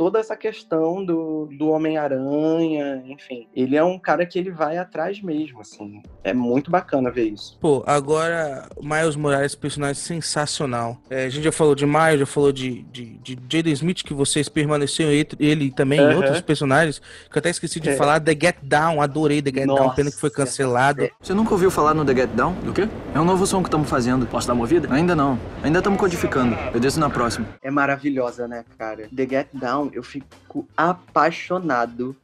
toda essa questão do, do Homem-Aranha, enfim. Ele é um cara que ele vai atrás mesmo, assim. É muito bacana ver isso. Pô, agora, Miles Morales, personagem sensacional. É, a gente já falou de Miles, já falou de, de, de Jaden Smith, que vocês permaneceram entre ele também Aham. outros personagens, que eu até esqueci de É. falar, The Get Down, adorei The Get Down, Nossa, pena que foi cancelado. é. Você nunca ouviu falar no The Get Down? Do quê? É um novo som que estamos fazendo. Posso dar uma ouvida? Ainda não. Ainda estamos codificando. Eu desço na próxima. É maravilhosa, né, cara? The Get Down, eu fico apaixonado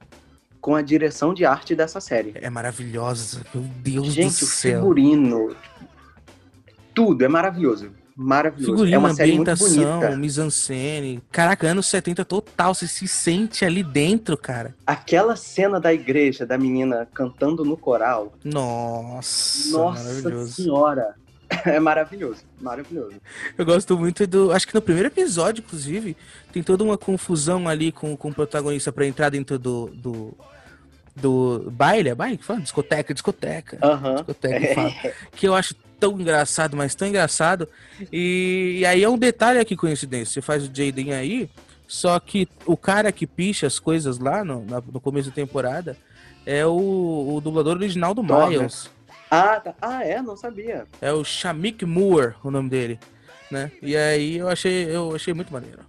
com a direção de arte dessa série. É maravilhosa, meu Deus Gente, do o céu. figurino, tudo é maravilhoso. Maravilhoso. é Figurino, uma série muito ambientação, bonita. mise-en-scène. Caraca, anos 70 total, você se sente ali dentro, cara. Aquela cena da igreja, da menina cantando no coral, Nossa, nossa maravilhoso. senhora, é maravilhoso, maravilhoso. Eu gosto muito do. Acho que no primeiro episódio, inclusive, tem toda uma confusão ali com, com o protagonista pra entrar dentro do. do, do baile, é baile que fala? Discoteca, discoteca. Aham. Discoteca que fala. Que eu acho tão engraçado, mas tão engraçado. E, e aí é um detalhe aqui, coincidência. Você faz o Jaden aí, só que o cara que picha as coisas lá no, na- no começo da temporada é o, o dublador original do Thor, né? Ah, tá. ah, é? Não sabia. É o Shamik Moore, o nome dele, né? E aí eu achei, eu achei muito maneiro.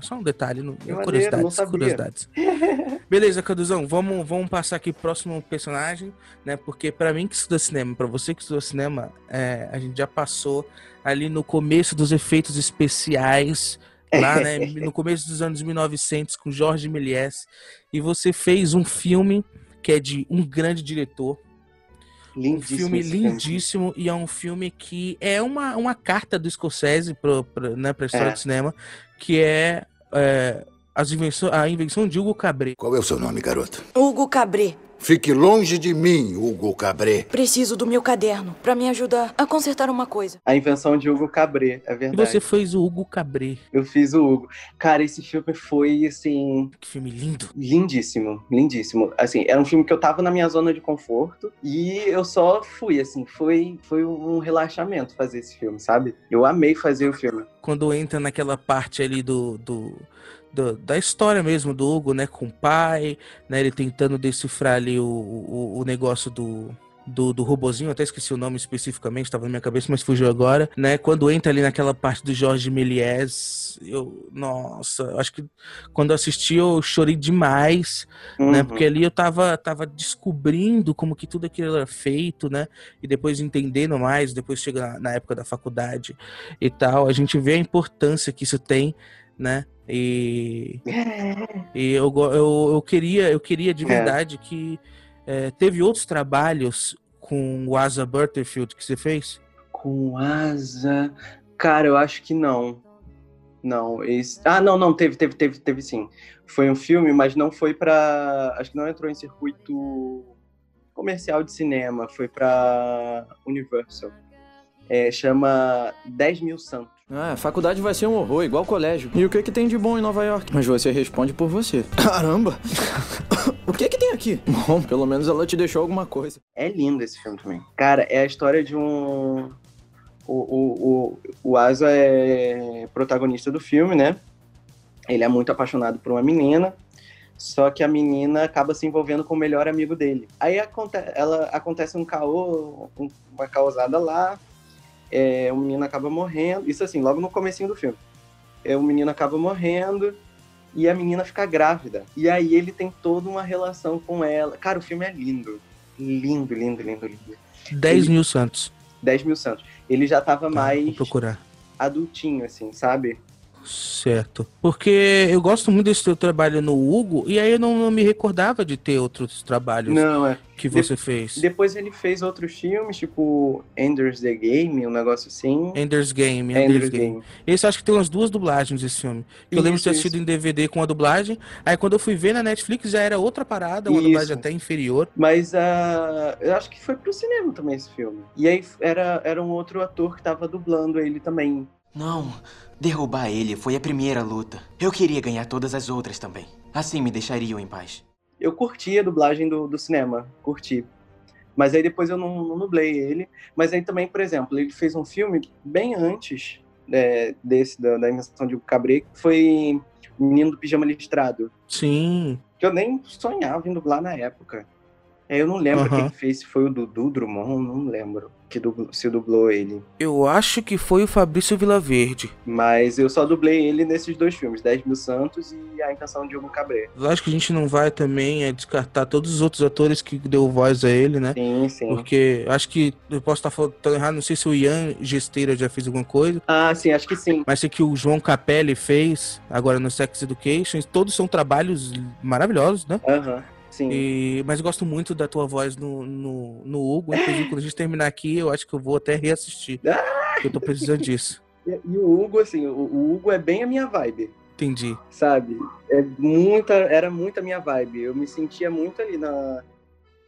Só um detalhe, Que maneiro, curiosidades, não curiosidades. Beleza, Caduzão, vamos, vamos passar aqui pro próximo personagem, né? Porque pra mim que estuda cinema, pra você que estuda cinema, é, a gente já passou ali no começo dos efeitos especiais, lá, né? No começo dos anos 1900 com Jorge Méliès, e você fez um filme que é de um grande diretor, um Lindíssimo. filme esse filme. lindíssimo e é um filme que é uma, uma carta do Scorsese pro, né, pra história É. do cinema, que é, é, as invenções, a invenção de Hugo Cabret. Qual é o seu nome, garoto? Hugo Cabré. Fique longe de mim, Hugo Cabré. Preciso do meu caderno pra me ajudar a consertar uma coisa. A invenção de Hugo Cabret, é E verdade. você fez o Hugo Cabret. Eu fiz o Hugo. Cara, esse filme foi, assim, Que filme lindo. lindíssimo, lindíssimo. Assim, era um filme que eu tava na minha zona de conforto e eu só fui, assim, foi, foi um relaxamento fazer esse filme, sabe? Eu amei fazer o filme. Quando entra naquela parte ali do, do, do- da história mesmo do Hugo, né, com o pai, né, ele tentando decifrar ali o, o, o negócio do, do, do robozinho, até esqueci o nome especificamente, estava na minha cabeça, mas fugiu agora, né, quando entra ali naquela parte do Jorge Méliès, eu, nossa, eu acho que quando eu assisti eu chorei demais, né? Uhum. Porque ali eu tava, tava descobrindo como que tudo aquilo era feito, né? E depois entendendo mais, depois chega na, na época da faculdade e tal, a gente vê a importância que isso tem, né? E, e eu, eu, eu queria, eu queria de É. verdade que eh, teve outros trabalhos com o Asa Butterfield que você fez. Com asa. Cara, eu acho que não. Não, esse... Ah, não, não, teve, teve, teve, teve sim. Foi um filme, mas não foi pra. Acho que não entrou em circuito comercial de cinema, foi pra Universal. É, chama 10 mil santos. Ah, a faculdade vai ser um horror, igual colégio. E o que que tem de bom em Nova York? Mas você responde por você. Caramba! o que que tem aqui? Bom, pelo menos ela te deixou alguma coisa. É lindo esse filme também. Cara, é a história de um. O, o, o, o Asa é protagonista do filme, né? Ele é muito apaixonado por uma menina, só que a menina acaba se envolvendo com o melhor amigo dele. Aí aconte ela, acontece um caô, um- uma causada lá, é, o menino acaba morrendo. Isso assim, logo no comecinho do filme. É, o menino acaba morrendo e a menina fica grávida. E aí ele tem toda uma relação com ela. Cara, o filme é lindo. Lindo, lindo, lindo, lindo. 10 Ele- mil santos. 10 mil santos. Ele já tava Tá, mais Vou procurar. adultinho, assim, sabe? Certo. Porque eu gosto muito desse teu trabalho no Hugo, e aí eu não, não me recordava de ter outros trabalhos Não, é. que você fez. Depois ele fez outros filmes, tipo Ender's the Game, um negócio assim. Ender's Game, Ender's, Ender's Game. Game. Esse eu acho que tem umas duas dublagens esse filme. Eu lembro de ter assistido em DVD com a dublagem. Aí quando eu fui ver na Netflix já era outra parada, uma Isso. dublagem até inferior. Mas ah, eu acho que foi pro cinema também esse filme. E aí era, era um outro ator que tava dublando ele também. Não, derrubar ele foi a primeira luta. Eu queria ganhar todas as outras também. Assim me deixariam em paz. Eu curti a dublagem do, do cinema, curti. Mas aí depois eu não, não dublei ele. Mas aí também, por exemplo, ele fez um filme bem antes é, desse, da, da invenção de Cabret, que foi o Menino do Pijama Listrado. Sim. Que eu nem sonhava em dublar na época. É, Eu não lembro quem fez, se foi o Dudu Drummond, não lembro que dublou- se dublou ele. Eu acho que foi o Fabrício Vilaverde. Mas eu só dublei ele nesses dois filmes, 10 Mil Santos e A Invenção de Hugo Cabret. Lógico que a gente não vai também é, descartar todos os outros atores que deu voz a ele, né? Sim, sim. Porque acho que eu posso estar falando errado, não sei se o Ian Gesteira já fez alguma coisa. Ah, sim, acho que sim. Mas sei que o João Capelli fez agora no Sex Education. Todos são trabalhos maravilhosos, né? Aham, sim. E, mas gosto muito da tua voz no, no, no Hugo. Inclusive, quando a gente terminar aqui, eu acho que eu vou até reassistir. Porque eu tô precisando disso. E, e o Hugo, assim, o, o Hugo é bem a minha vibe, Entendi. sabe? É muita, era muito a minha vibe. Eu me sentia muito ali na,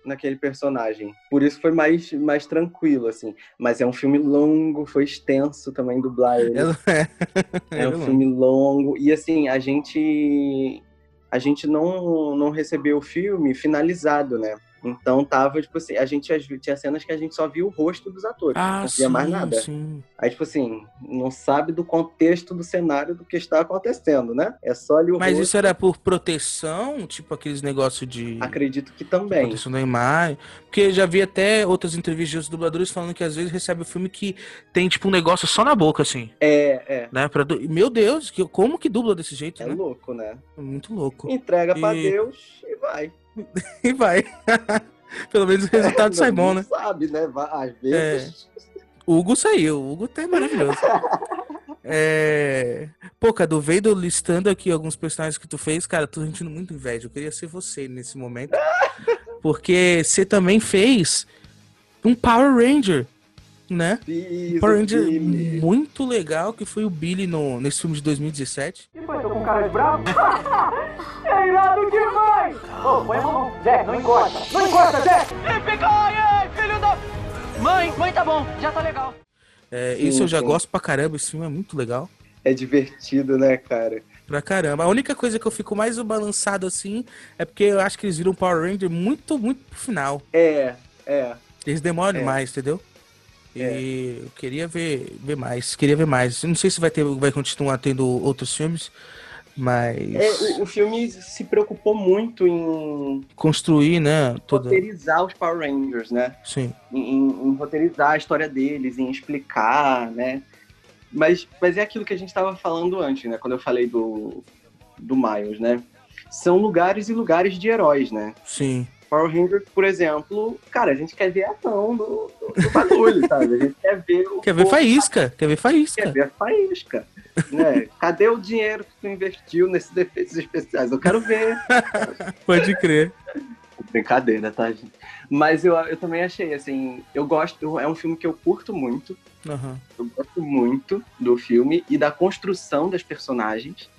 naquele personagem. Por isso foi mais, mais tranquilo, assim. Mas é um filme longo, foi extenso também dublar ele. É, É um filme longo. E assim, a gente. A gente não, não recebeu o filme finalizado, né? Então tava, tipo assim, a gente tinha cenas que a gente só via o rosto dos atores, Ah, não sim, via mais nada. sim. Aí, tipo assim, não sabe do contexto do cenário do que está acontecendo, né? É só ali o Mas rosto. isso era por proteção? Tipo aqueles negócios de. Acredito que também. Proteção da imagem. Porque eu já vi até outras entrevistas dos dubladores falando que às vezes recebe o filme que tem, tipo, um negócio só na boca, assim. É, é. Né? Pra Meu Deus, que, como que dubla desse jeito, É né? louco, né? É muito louco. Entrega pra E- Deus e vai. E vai. Pelo menos o resultado sai Não- bom, né? Sabe, né? Às vezes. O Hugo saiu, o Hugo tá maravilhoso. É... Pô, Cadu, vendo listando aqui alguns personagens que tu fez, cara, tô sentindo muito inveja. Eu queria ser você nesse momento. Porque você também fez um Power Ranger, né? Isso, Power Ranger muito legal, que foi o Billy no, nesse filme de 2017. Que foi? Tô com cara de bravo? é irado demais! Ô, põe a mão. Zé, não encosta. Não encosta, pica aí, filho da... Mãe, mãe, tá bom. Já tá legal. É, Sim, esse eu já sim. gosto pra caramba, esse filme é muito legal. É divertido, né, cara? Pra caramba. A única coisa que eu fico mais balançado assim é porque eu acho que eles viram Power Ranger muito, muito pro final. É, é. Eles demoram É. demais, entendeu? E eu queria ver, ver mais, queria ver mais. Não sei se vai ter, vai continuar tendo outros filmes, mas É, o, o filme se preocupou muito em construir, né, toda, roteirizar os Power Rangers, né? sim. Em, em- em roteirizar a história deles, em explicar, né? Mas, mas é aquilo que a gente estava falando antes, né? Quando eu falei do, do Miles, né? São lugares e lugares de heróis, né? Sim. Power Rangers, por exemplo, cara, a gente quer ver a ação do, do, do bagulho, sabe? A gente quer ver o Quer ver faísca, quer ver Quer faísca. ver a faísca. Né? Cadê o dinheiro que tu investiu nesses efeitos especiais? Eu quero ver. Pode crer. Brincadeira, tá, gente? Mas eu, eu também achei, assim, eu gosto, é um filme que eu curto muito, Aham. eu gosto muito do filme e da construção das personagens,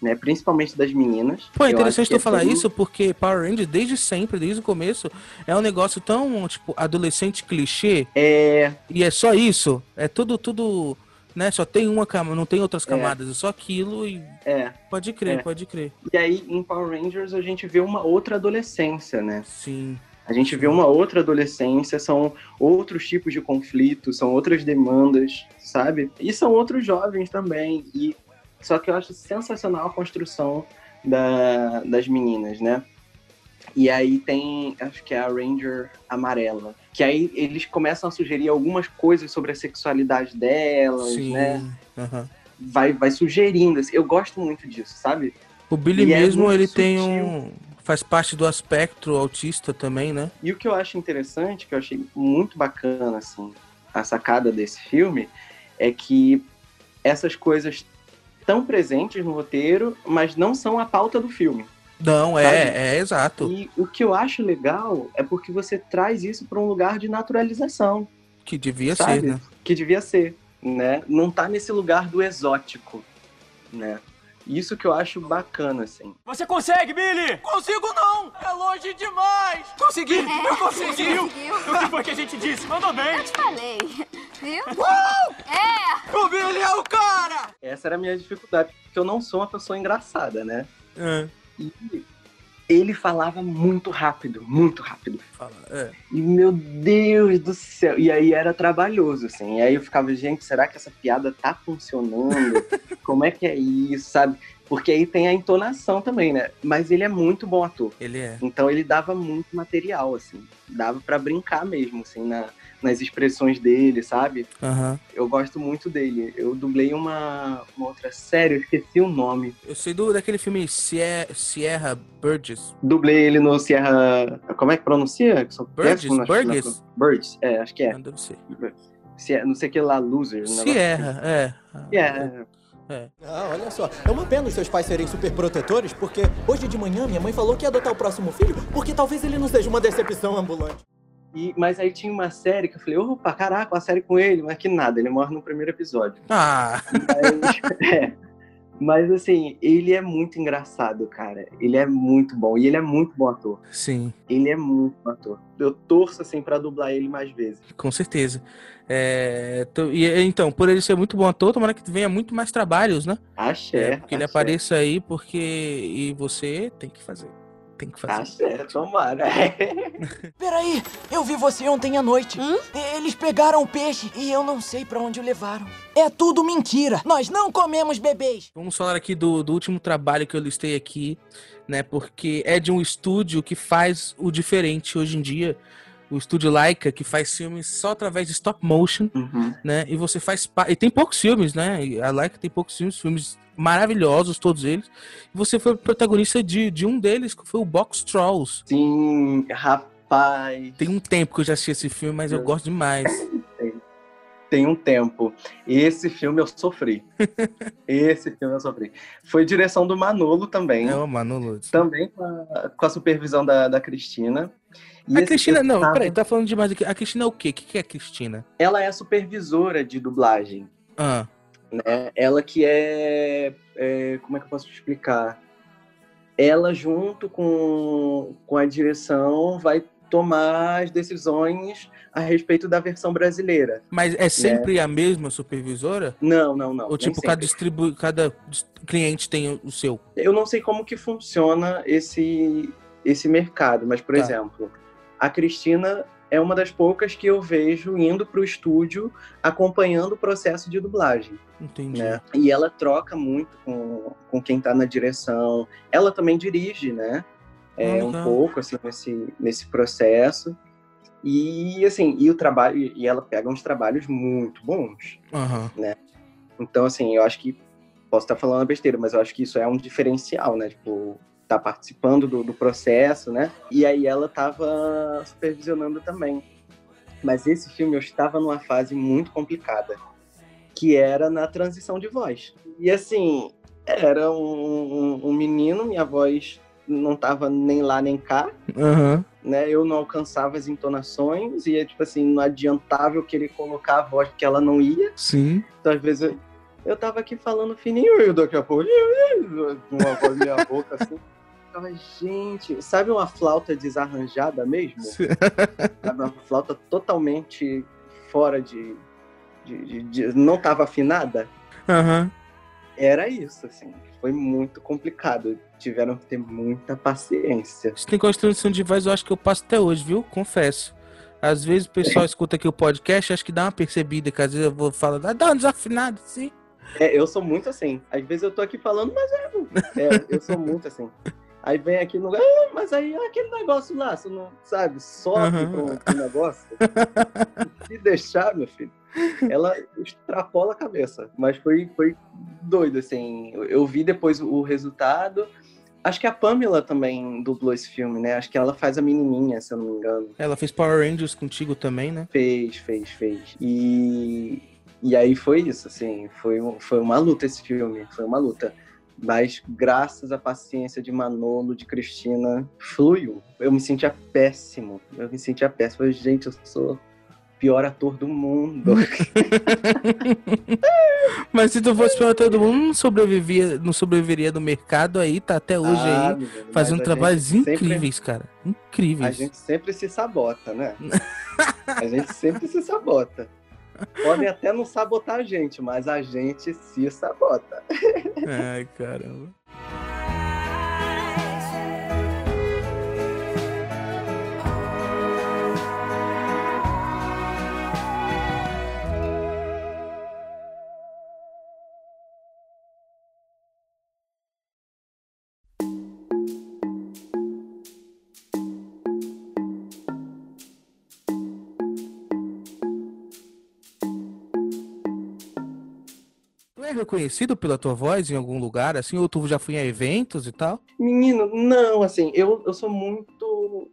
né? Principalmente das meninas. Pô, é interessante tu falar isso porque Power Ranger desde sempre, desde o começo, é um negócio tão, tipo, adolescente clichê É, e é só isso. É tudo, tudo, né? Só tem uma camada, não tem outras É. camadas, é só aquilo e é. pode crer, É. pode crer. E aí, em Power Rangers, a gente vê uma outra adolescência, né? Sim. A gente vê uma outra adolescência, são outros tipos de conflitos, são outras demandas, sabe? E são outros jovens também. E só que eu acho sensacional a construção da- das meninas, né? E aí tem, acho que é a Ranger amarela, que aí eles começam a sugerir algumas coisas sobre a sexualidade delas, Sim. né? Vai, vai sugerindo. assim. Eu gosto muito disso, sabe? O Billy E é mesmo, muito ele tem sutil. um. Faz parte do aspecto autista também, né? E o que eu acho interessante, que eu achei muito bacana, assim, a sacada desse filme, é que essas coisas estão presentes no roteiro, mas não são a pauta do filme. Não, é, Sabe? é exato. E o que eu acho legal é porque você traz isso para um lugar de naturalização, Que devia sabe? ser, né? Que devia ser, né? Não tá nesse lugar do exótico, né? Isso que eu acho bacana, assim. Você consegue, Billy? Consigo não! É longe demais! Consegui! eu consegui! conseguiu. O que foi que a gente disse? Mandou bem! Eu te falei. Viu? O Billy é o cara! Essa era a minha dificuldade, porque eu não sou uma pessoa engraçada, né? É. E ele falava muito rápido, muito rápido. Fala, é. E meu Deus do céu. E aí era trabalhoso, assim. E aí eu ficava, gente, será que essa piada tá funcionando? Como é que é isso, sabe? Porque aí tem a entonação também, né? Mas ele é muito bom ator. Ele é. Então ele dava muito material, assim. Dava pra brincar mesmo, assim, na, nas expressões dele, sabe? Aham. Eu gosto muito dele. Eu dublei uma, uma outra série, eu esqueci o nome. Eu sei do, daquele filme Sierra, Sierra Burgess. Dublei ele no Sierra. Como é que pronuncia? Burgess? péssimo Burgess? Burgess, é, acho que é. Não ser. Sierra- não sei o que lá, Loser. Sierra, é. assim. É. Ah, olha só. É uma pena os seus pais serem super protetores, porque hoje de manhã minha mãe falou que ia adotar o próximo filho, porque talvez ele não seja uma decepção ambulante. E, mas aí tinha uma série que eu falei, opa, caraca, uma série com ele, mas que nada, ele morre no primeiro episódio. Ah, Mas, é. Mas assim, ele é muito engraçado, cara. Ele é muito bom. E ele é muito bom ator. sim, Ele é muito bom ator. Eu torço, assim, pra dublar ele mais vezes. com certeza. É, e, então, por ele ser muito bom ator, tomara que venha muito mais trabalhos, né? Axé. É, porque ele apareça aí, porque. E você tem que fazer. Tem que fazer. Axé, tomara. Peraí, eu vi você ontem à noite. Eles pegaram o peixe e eu não sei pra onde o levaram. É tudo mentira. Nós não comemos bebês. Vamos falar aqui do, do último trabalho que eu listei aqui, né? Porque é de um estúdio que faz o diferente hoje em dia. O estúdio Laika, que faz filmes só através de stop motion, Uhum. né? E você faz. pa- E tem poucos filmes, né? A Laika tem poucos filmes, filmes maravilhosos, todos eles. E você foi protagonista de, de um deles, que foi o Box Trolls. Sim, rapaz. Tem um tempo que eu já assisti esse filme, mas eu gosto demais. Tem um tempo. Esse filme eu sofri. Esse filme eu sofri. Foi direção do Manolo também. É o Manolo. Também com a, com a supervisão da, da Cristina. E A Cristina, não, tava- peraí, tá falando demais aqui. A Cristina é o quê? O que que é a Cristina? Ela é a supervisora de dublagem. Ah, né? Ela que é, é- Como é que eu posso te explicar? Ela, junto com, com a direção, vai tomar as decisões a respeito da versão brasileira. mas é sempre a mesma supervisora? Não, não, não. Ou tipo, cada distribu... cada cliente tem o- o seu? Eu não sei como que funciona esse, esse mercado, mas, por Tá. exemplo, a Cristina é uma das poucas que eu vejo indo para o estúdio acompanhando o processo de dublagem. Entendi. né? E ela troca muito com, com quem está na direção. Ela também dirige, né? É, Ah, um pouco assim nesse, nesse processo. E assim, e o trabalho e ela pega uns trabalhos muito bons. Aham. Então assim, eu acho que posso estar falando besteira, mas eu acho que isso é um diferencial, né? Tipo, tá participando do, do processo, né? E aí ela tava supervisionando também. Mas esse filme eu estava numa fase muito complicada, que era na transição de voz. E assim, era um, um- um menino, minha voz não tava nem lá nem cá, Aham. né? Eu não alcançava as entonações e tipo assim, não adiantava eu querer colocar a voz porque ela não ia. Sim. Então, às vezes, eu, eu tava aqui falando fininho e daqui a pouco, com uma voz minha boca, assim. Ficava, gente, sabe uma flauta desarranjada mesmo? Sabe, uma flauta totalmente fora de. de- de- de- não tava afinada? Aham. Era isso, assim. Foi muito complicado. Tiveram que ter muita paciência. Isso tem transição de voz, eu acho que eu passo até hoje, viu? Confesso. Às vezes o pessoal escuta aqui o podcast, acho que dá uma percebida, que às vezes eu vou falar, "Ah, dá uma desafinada, sim. É, eu sou muito assim. Às vezes eu tô aqui falando, mas é. é eu sou muito assim. Aí vem aqui no lugar, "Ah, mas aí é aquele negócio lá, você não sabe, sobe Aham. pro, pro negócio. Se deixar, meu filho, ela extrapola a cabeça. Mas foi, foi doido, assim. Eu, vi depois o resultado. Acho que a Pamela também dublou esse filme, né? Acho que ela faz a menininha, se eu não me engano. Ela fez Power Rangers contigo também, né? Fez, fez, fez. E, e aí foi isso, assim, foi, foi uma luta esse filme, foi uma luta. Mas graças à paciência de Manolo, de Cristina, fluiu. Eu me sentia péssimo, eu me sentia péssimo. Falei, gente, eu sou o pior ator do mundo. Mas se tu fosse pra todo mundo, não sobrevivia, não sobreviveria do mercado aí, tá até hoje Ah, aí, menino, fazendo trabalhos gente sempre- incríveis, cara. Incríveis. A gente sempre se sabota, né? a gente sempre se sabota. Podem até não sabotar a gente, mas a gente se sabota. Ai, caramba. Reconhecido pela tua voz em algum lugar, assim, ou tu já foi a eventos e tal? Menino, não, assim, eu, eu sou muito.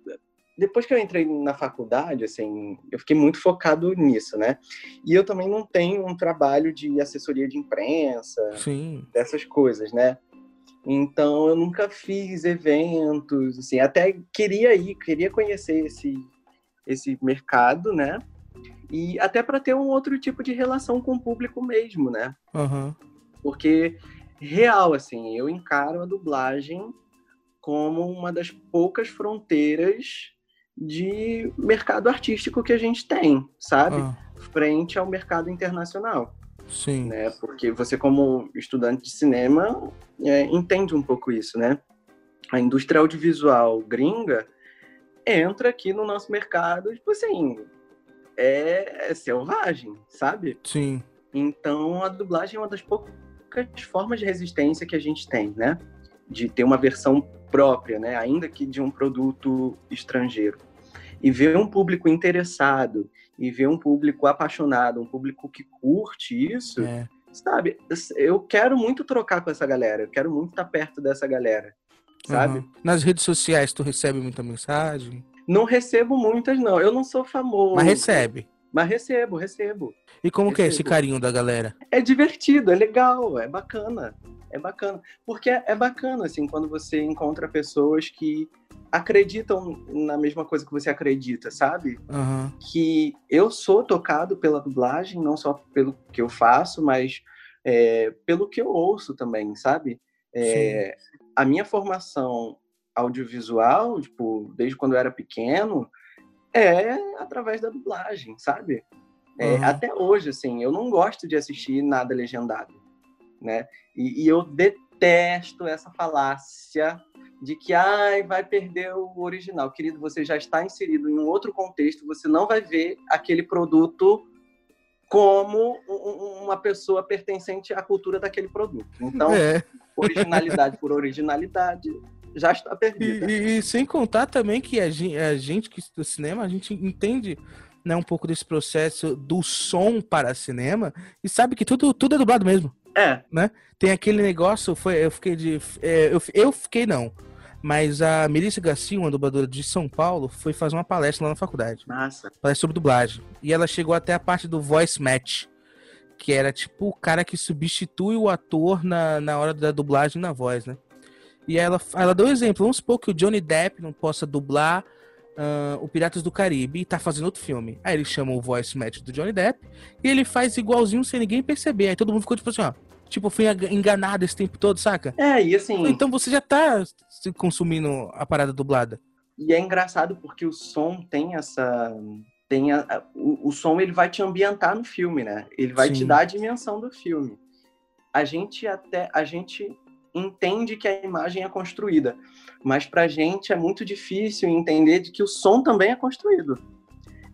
Depois que eu entrei na faculdade, assim, eu fiquei muito focado nisso, né? E eu também não tenho um trabalho de assessoria de imprensa, Sim. dessas coisas, né? Então eu nunca fiz eventos, assim, até queria ir, queria conhecer esse, esse mercado, né? E até para ter um outro tipo de relação com o público mesmo, né? Aham. Porque, real, assim, eu encaro a dublagem como uma das poucas fronteiras de mercado artístico que a gente tem, sabe? Ah, Frente ao mercado internacional, sim. né? Porque você, como estudante de cinema, é, entende um pouco isso, né? A indústria audiovisual gringa entra aqui no nosso mercado, tipo assim, é, é selvagem, sabe? Sim. Então, a dublagem é uma das poucas formas de resistência que a gente tem, né? De ter uma versão própria, né? Ainda que de um produto estrangeiro. E ver um público interessado, e ver um público apaixonado, um público que curte isso, É. sabe? Eu quero muito trocar com essa galera, eu quero muito estar perto dessa galera, sabe? Aham. Nas redes sociais tu recebe muita mensagem? Não recebo muitas, não. Eu não sou famoso. Mas recebe. Mas recebo, recebo. E como que é esse Recebo. carinho da galera? é divertido, é legal, é bacana. É bacana. Porque é, é bacana, assim, quando você encontra pessoas que acreditam na mesma coisa que você acredita, sabe? Aham. Que eu sou tocado pela dublagem, não só pelo que eu faço, mas é, pelo que eu ouço também, sabe? É, a minha formação audiovisual, tipo, desde quando eu era pequeno, é através da dublagem, sabe? É, Aham. Até hoje, assim, eu não gosto de assistir nada legendado, né? E, e eu detesto essa falácia de que, ai, vai perder o original. Querido, você já está inserido em um outro contexto, você não vai ver aquele produto como um- um- uma pessoa pertencente à cultura daquele produto. Então, É. originalidade por originalidade já está perdida. e- e sem contar também que a gente, a gente que estuda cinema, a gente entende né, um pouco desse processo do som para cinema e sabe que tudo, tudo é dublado mesmo. É, Tem aquele negócio, foi, eu fiquei de. é, eu, eu fiquei não. Mas a Melissa Garcia, uma dubladora de São Paulo, foi fazer uma palestra lá na faculdade. massa. Palestra sobre dublagem. E ela chegou até a parte do voice match. Que era tipo o cara que substitui o ator na, na hora da dublagem na voz, né? E ela, ela deu um exemplo. Vamos supor que o Johnny Depp não possa dublar ah, o Piratas do Caribe e tá fazendo outro filme. Aí ele chama o voice match do Johnny Depp e ele faz igualzinho sem ninguém perceber. Aí todo mundo ficou tipo assim, ó. Tipo, fui enga- enganado esse tempo todo, saca? É, e assim, Então você já tá se consumindo a parada dublada. E é engraçado porque o som tem essa. Tem a- a- o, o som ele vai te ambientar no filme, né? Ele vai te Sim. dar a dimensão do filme. A gente até a gente entende que a imagem é construída, mas pra gente é muito difícil entender de que o som também é construído.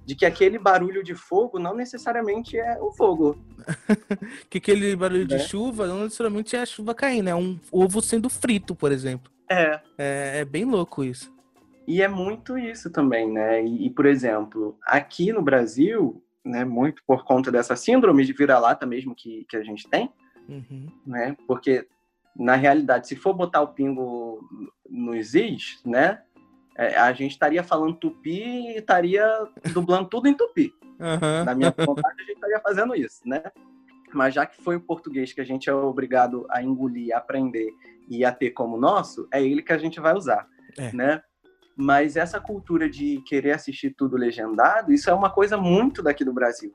De que aquele barulho de fogo não necessariamente é o fogo. Que aquele barulho de É. chuva não necessariamente é a chuva caindo, é um ovo sendo frito, por exemplo. É. É, é bem louco isso. E é muito isso também, né? E, e, por exemplo, aqui no Brasil, né, muito por conta dessa síndrome de vira-lata mesmo que, que a gente tem, Uhum. né? Porque, na realidade, se for botar o pingo nos is, né? é, a gente estaria falando tupi e estaria dublando tudo em tupi. Aham. Na minha vontade, a gente estaria fazendo isso, né? Mas já que foi o português que a gente é obrigado a engolir, a aprender e a ter como nosso, é ele que a gente vai usar, É. né? Mas essa cultura de querer assistir tudo legendado, isso é uma coisa muito daqui do Brasil,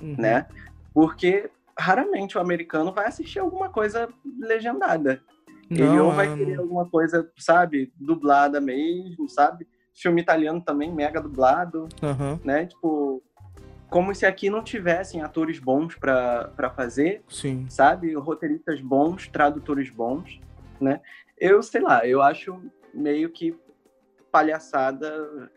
Uhum. né? Porque raramente o americano vai assistir alguma coisa legendada. Ele Não, ou vai é- querer alguma coisa, sabe, dublada mesmo, sabe? Filme italiano também mega dublado Aham. né? Tipo, como se aqui não tivessem atores bons para fazer, Sim. sabe? Roteiristas bons, tradutores bons, né? Eu sei lá, eu acho meio que palhaçada.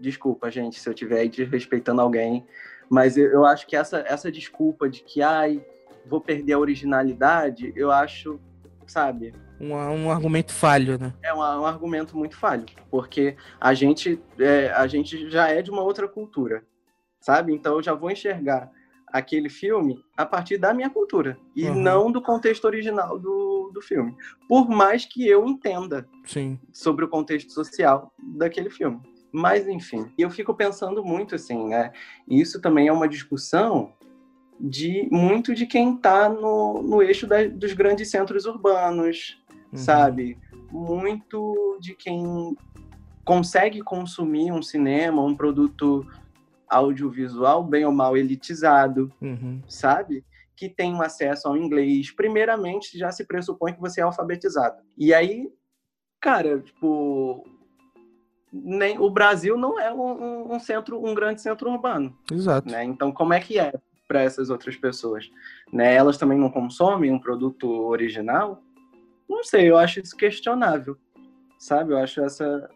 Desculpa, gente, se eu estiver desrespeitando alguém, mas eu, eu acho que essa, essa desculpa de que, ai, vou perder a originalidade, eu acho, sabe? Um, um argumento falho, né? é um, um argumento muito falho, porque a gente, é, a gente já é de uma outra cultura, sabe? Então eu já vou enxergar aquele filme a partir da minha cultura e Uhum. não do contexto original do, do filme. Por mais que eu entenda Sim. sobre o contexto social daquele filme. Mas, enfim, eu fico pensando muito assim, né? Isso também é uma discussão de muito de quem está no, no eixo da- dos grandes centros urbanos, Uhum. sabe? Muito de quem consegue consumir um cinema, um produto audiovisual bem ou mal elitizado, Uhum. sabe? Que tem um acesso ao inglês. Primeiramente, já se pressupõe que você é alfabetizado. E aí, cara, tipo, nem o Brasil não é um, um- centro, um grande centro urbano, Exato. né? Então, como é que é para essas outras pessoas? Né? Elas também não consomem um produto original? Não sei, eu acho isso questionável, sabe? Eu acho essa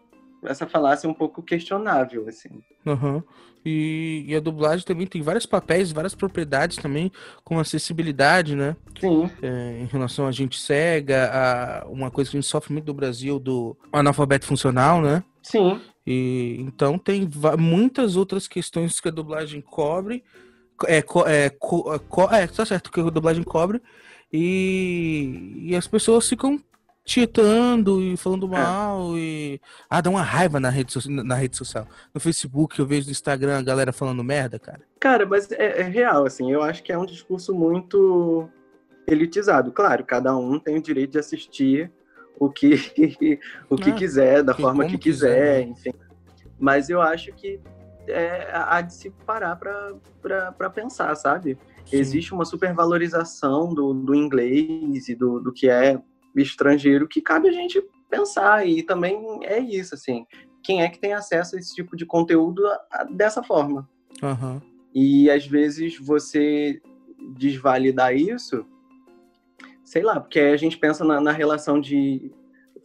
essa falácia um pouco questionável, assim. Aham. E, e a dublagem também tem vários papéis, várias propriedades também, como acessibilidade, né? Sim. É, em relação a gente cega, a uma coisa que a gente sofre muito no Brasil, do analfabeto funcional, né? Sim. E então tem muitas outras questões que a dublagem cobre. É, co- é, co- é, co- é, tá certo que a dublagem cobre. E, e as pessoas ficam tietando e falando mal e ah, dá uma raiva na rede, so- na rede social. No Facebook eu vejo no Instagram a galera falando merda, cara. Cara, mas é, é real, assim, eu acho que é um discurso muito elitizado. Claro, cada um tem o direito de assistir o que, o que Ah, quiser, da que- forma que quiser, quiser, né? enfim. Mas eu acho que é, há de se parar para pensar, sabe? Sim. Existe uma supervalorização do, do inglês e do, do que é estrangeiro que cabe a gente pensar. E também é isso, assim. Quem é que tem acesso a esse tipo de conteúdo dessa forma? Aham. E às vezes você desvalidar isso, sei lá, porque a gente pensa na, na relação de.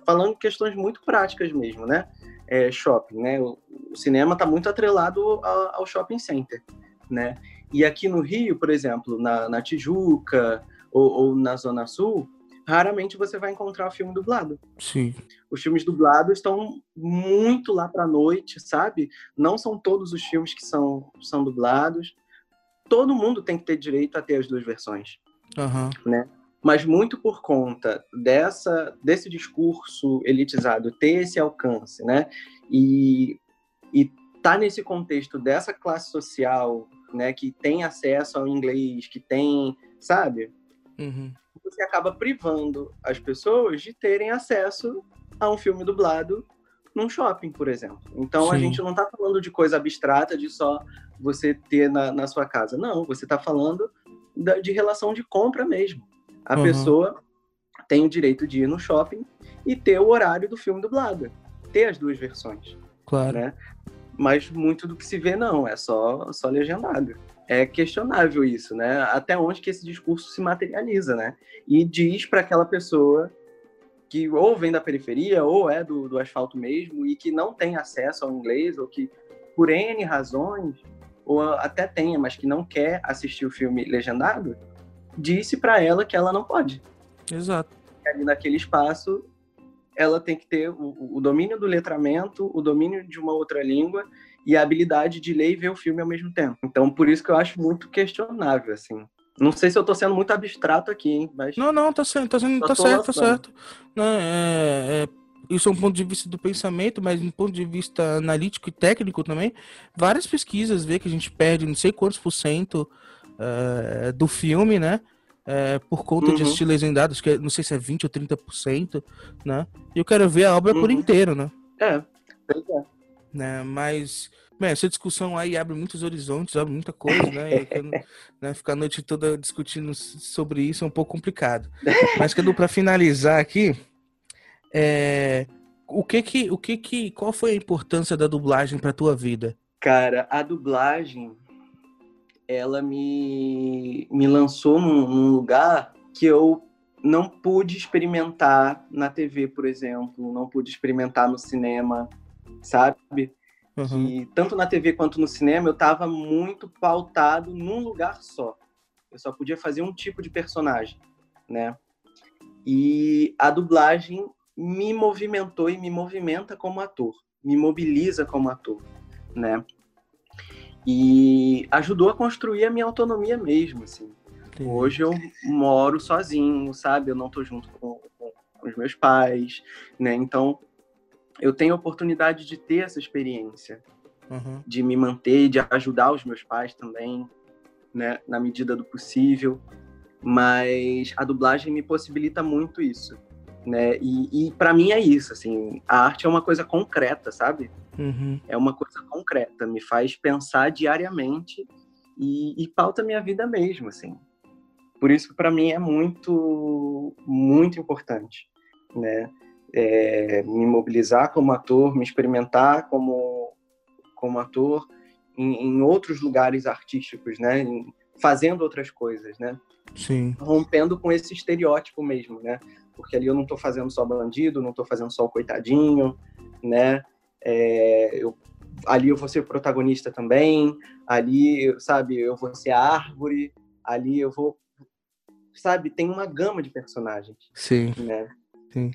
Falando questões muito práticas mesmo, né? É, shopping, né? O, o cinema está muito atrelado a- ao shopping center, né? E aqui no Rio, por exemplo, na, na Tijuca ou, ou na Zona Sul, raramente você vai encontrar o filme dublado Sim. os filmes dublados estão muito lá para noite, sabe? Não são todos os filmes que são, são dublados. Todo mundo tem que ter direito a ter as duas versões, Aham. né? Mas muito por conta dessa desse discurso elitizado ter esse alcance, né? E e tá nesse contexto dessa classe social, né, que tem acesso ao inglês, que tem, sabe? Uhum. você acaba privando as pessoas de terem acesso a um filme dublado num shopping, por exemplo. Então a Sim. gente não está falando de coisa abstrata de só você ter na, na sua casa. Não, você está falando da- de relação de compra mesmo. A Uhum. pessoa tem o direito de ir no shopping e ter o horário do filme dublado. Ter as duas versões Claro. né? Mas muito do que se vê não, é só, só legendado. É questionável isso, né? Até onde que esse discurso se materializa, né? E diz para aquela pessoa que ou vem da periferia ou é do, do asfalto mesmo e que não tem acesso ao inglês ou que por N razões ou até tenha, mas que não quer assistir o filme legendado, disse para ela que ela não pode Exato. ali naquele espaço, ela tem que ter o, o domínio do letramento, o domínio de uma outra língua e a habilidade de ler e ver o filme ao mesmo tempo. Então, por isso que eu acho muito questionável, assim. Não sei se eu tô sendo muito abstrato aqui, hein, mas... Não, não, tá certo, tá, sendo, tá certo, tá certo. Não, é, é- isso é um ponto de vista do pensamento, mas um ponto de vista analítico e técnico também. Várias pesquisas vê que a gente perde não sei quantos por cento é, do filme, né? É, por conta de Uhum. assistir legendado, acho que é- não sei se é 20 ou 30%, né? E eu quero ver a obra por Uhum. inteiro, né? É, é. né? Mas, bem, essa discussão aí abre muitos horizontes, abre muita coisa, né? E né, ficar a noite toda discutindo sobre isso é um pouco complicado. Mas quero para finalizar aqui, é, o que que, o que que, qual foi a importância da dublagem para tua vida? Cara, a dublagem, ela me, me lançou num, num lugar que eu não pude experimentar na TV, por exemplo, não pude experimentar no cinema, sabe? Uhum. que tanto na TV quanto no cinema eu estava muito pautado num lugar só. Eu só podia fazer um tipo de personagem, né? E a dublagem me movimentou e me movimenta como ator, me mobiliza como ator, né? E ajudou a construir a minha autonomia mesmo, assim. Entendi. Hoje eu moro sozinho, sabe? Eu não tô junto com, com- com os meus pais, né? Então, eu tenho a oportunidade de ter essa experiência, Uhum. de me manter, de ajudar os meus pais também, né? Na medida do possível. Mas a dublagem me possibilita muito isso, né? E, e para mim é isso, assim. A arte é uma coisa concreta, sabe? Uhum. é uma coisa concreta, me faz pensar diariamente e, e pauta minha vida mesmo, assim. Por isso, para mim, é muito, muito importante, né? É, me mobilizar como ator, me experimentar como, como ator em, em outros lugares artísticos, né? Em- fazendo outras coisas, né? Sim. rompendo com esse estereótipo mesmo, né? Porque ali eu não estou fazendo só bandido, não estou fazendo só o coitadinho, né? É, eu, ali eu vou ser protagonista também, ali, sabe, eu vou ser a árvore, ali eu vou, sabe, tem uma gama de personagens, Sim. né? Sim.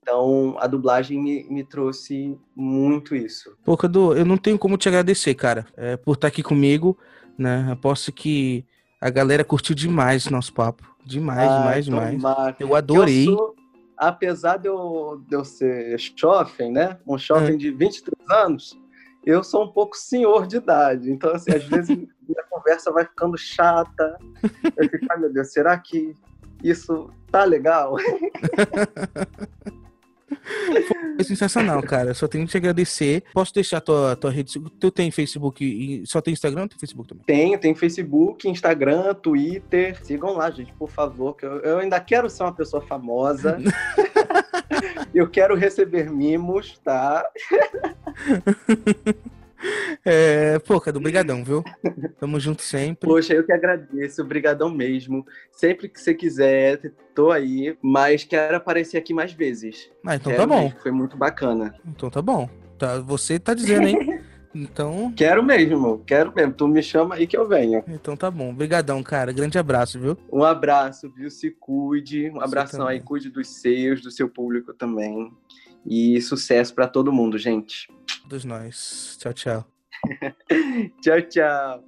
Então a dublagem me, me trouxe muito isso. Pô, Cadu, eu não tenho como te agradecer, cara, é, por estar aqui comigo, né? Aposto que a galera curtiu demais o nosso papo. Demais, Ai, demais, demais. tomara. Eu adorei. Eu sou- apesar de eu, de eu ser jovem, né? Um jovem de 23 anos, eu sou um pouco senhor de idade. Então, assim, às vezes a conversa vai ficando chata. Eu fico, ai meu Deus, será que isso tá legal? Foi sensacional, cara. Só tenho que te agradecer. Posso deixar tua, tua rede. Tu tem Facebook e só tem Instagram ou tem Facebook também? Tenho, tem Facebook, Instagram, Twitter. Sigam lá, gente, por favor, que eu, eu ainda quero ser uma pessoa famosa. eu quero receber mimos, tá? É, pô, Cadu, brigadão, viu? Tamo junto sempre. Poxa, eu que agradeço, obrigadão mesmo. Sempre que você quiser, tô aí, mas quero aparecer aqui mais vezes. Ah, então Quero tá bom. mesmo, Foi muito bacana. Então tá bom. Tá, você tá dizendo, hein? Então, Quero mesmo, quero mesmo. Tu me chama aí que eu venho. então tá bom. Brigadão, cara. Grande abraço, viu? Um abraço, viu? Se cuide. Um abração aí, cuide dos seus, do seu público também. E sucesso pra todo mundo, gente. Todos nós. Tchau, tchau. Tchau, tchau.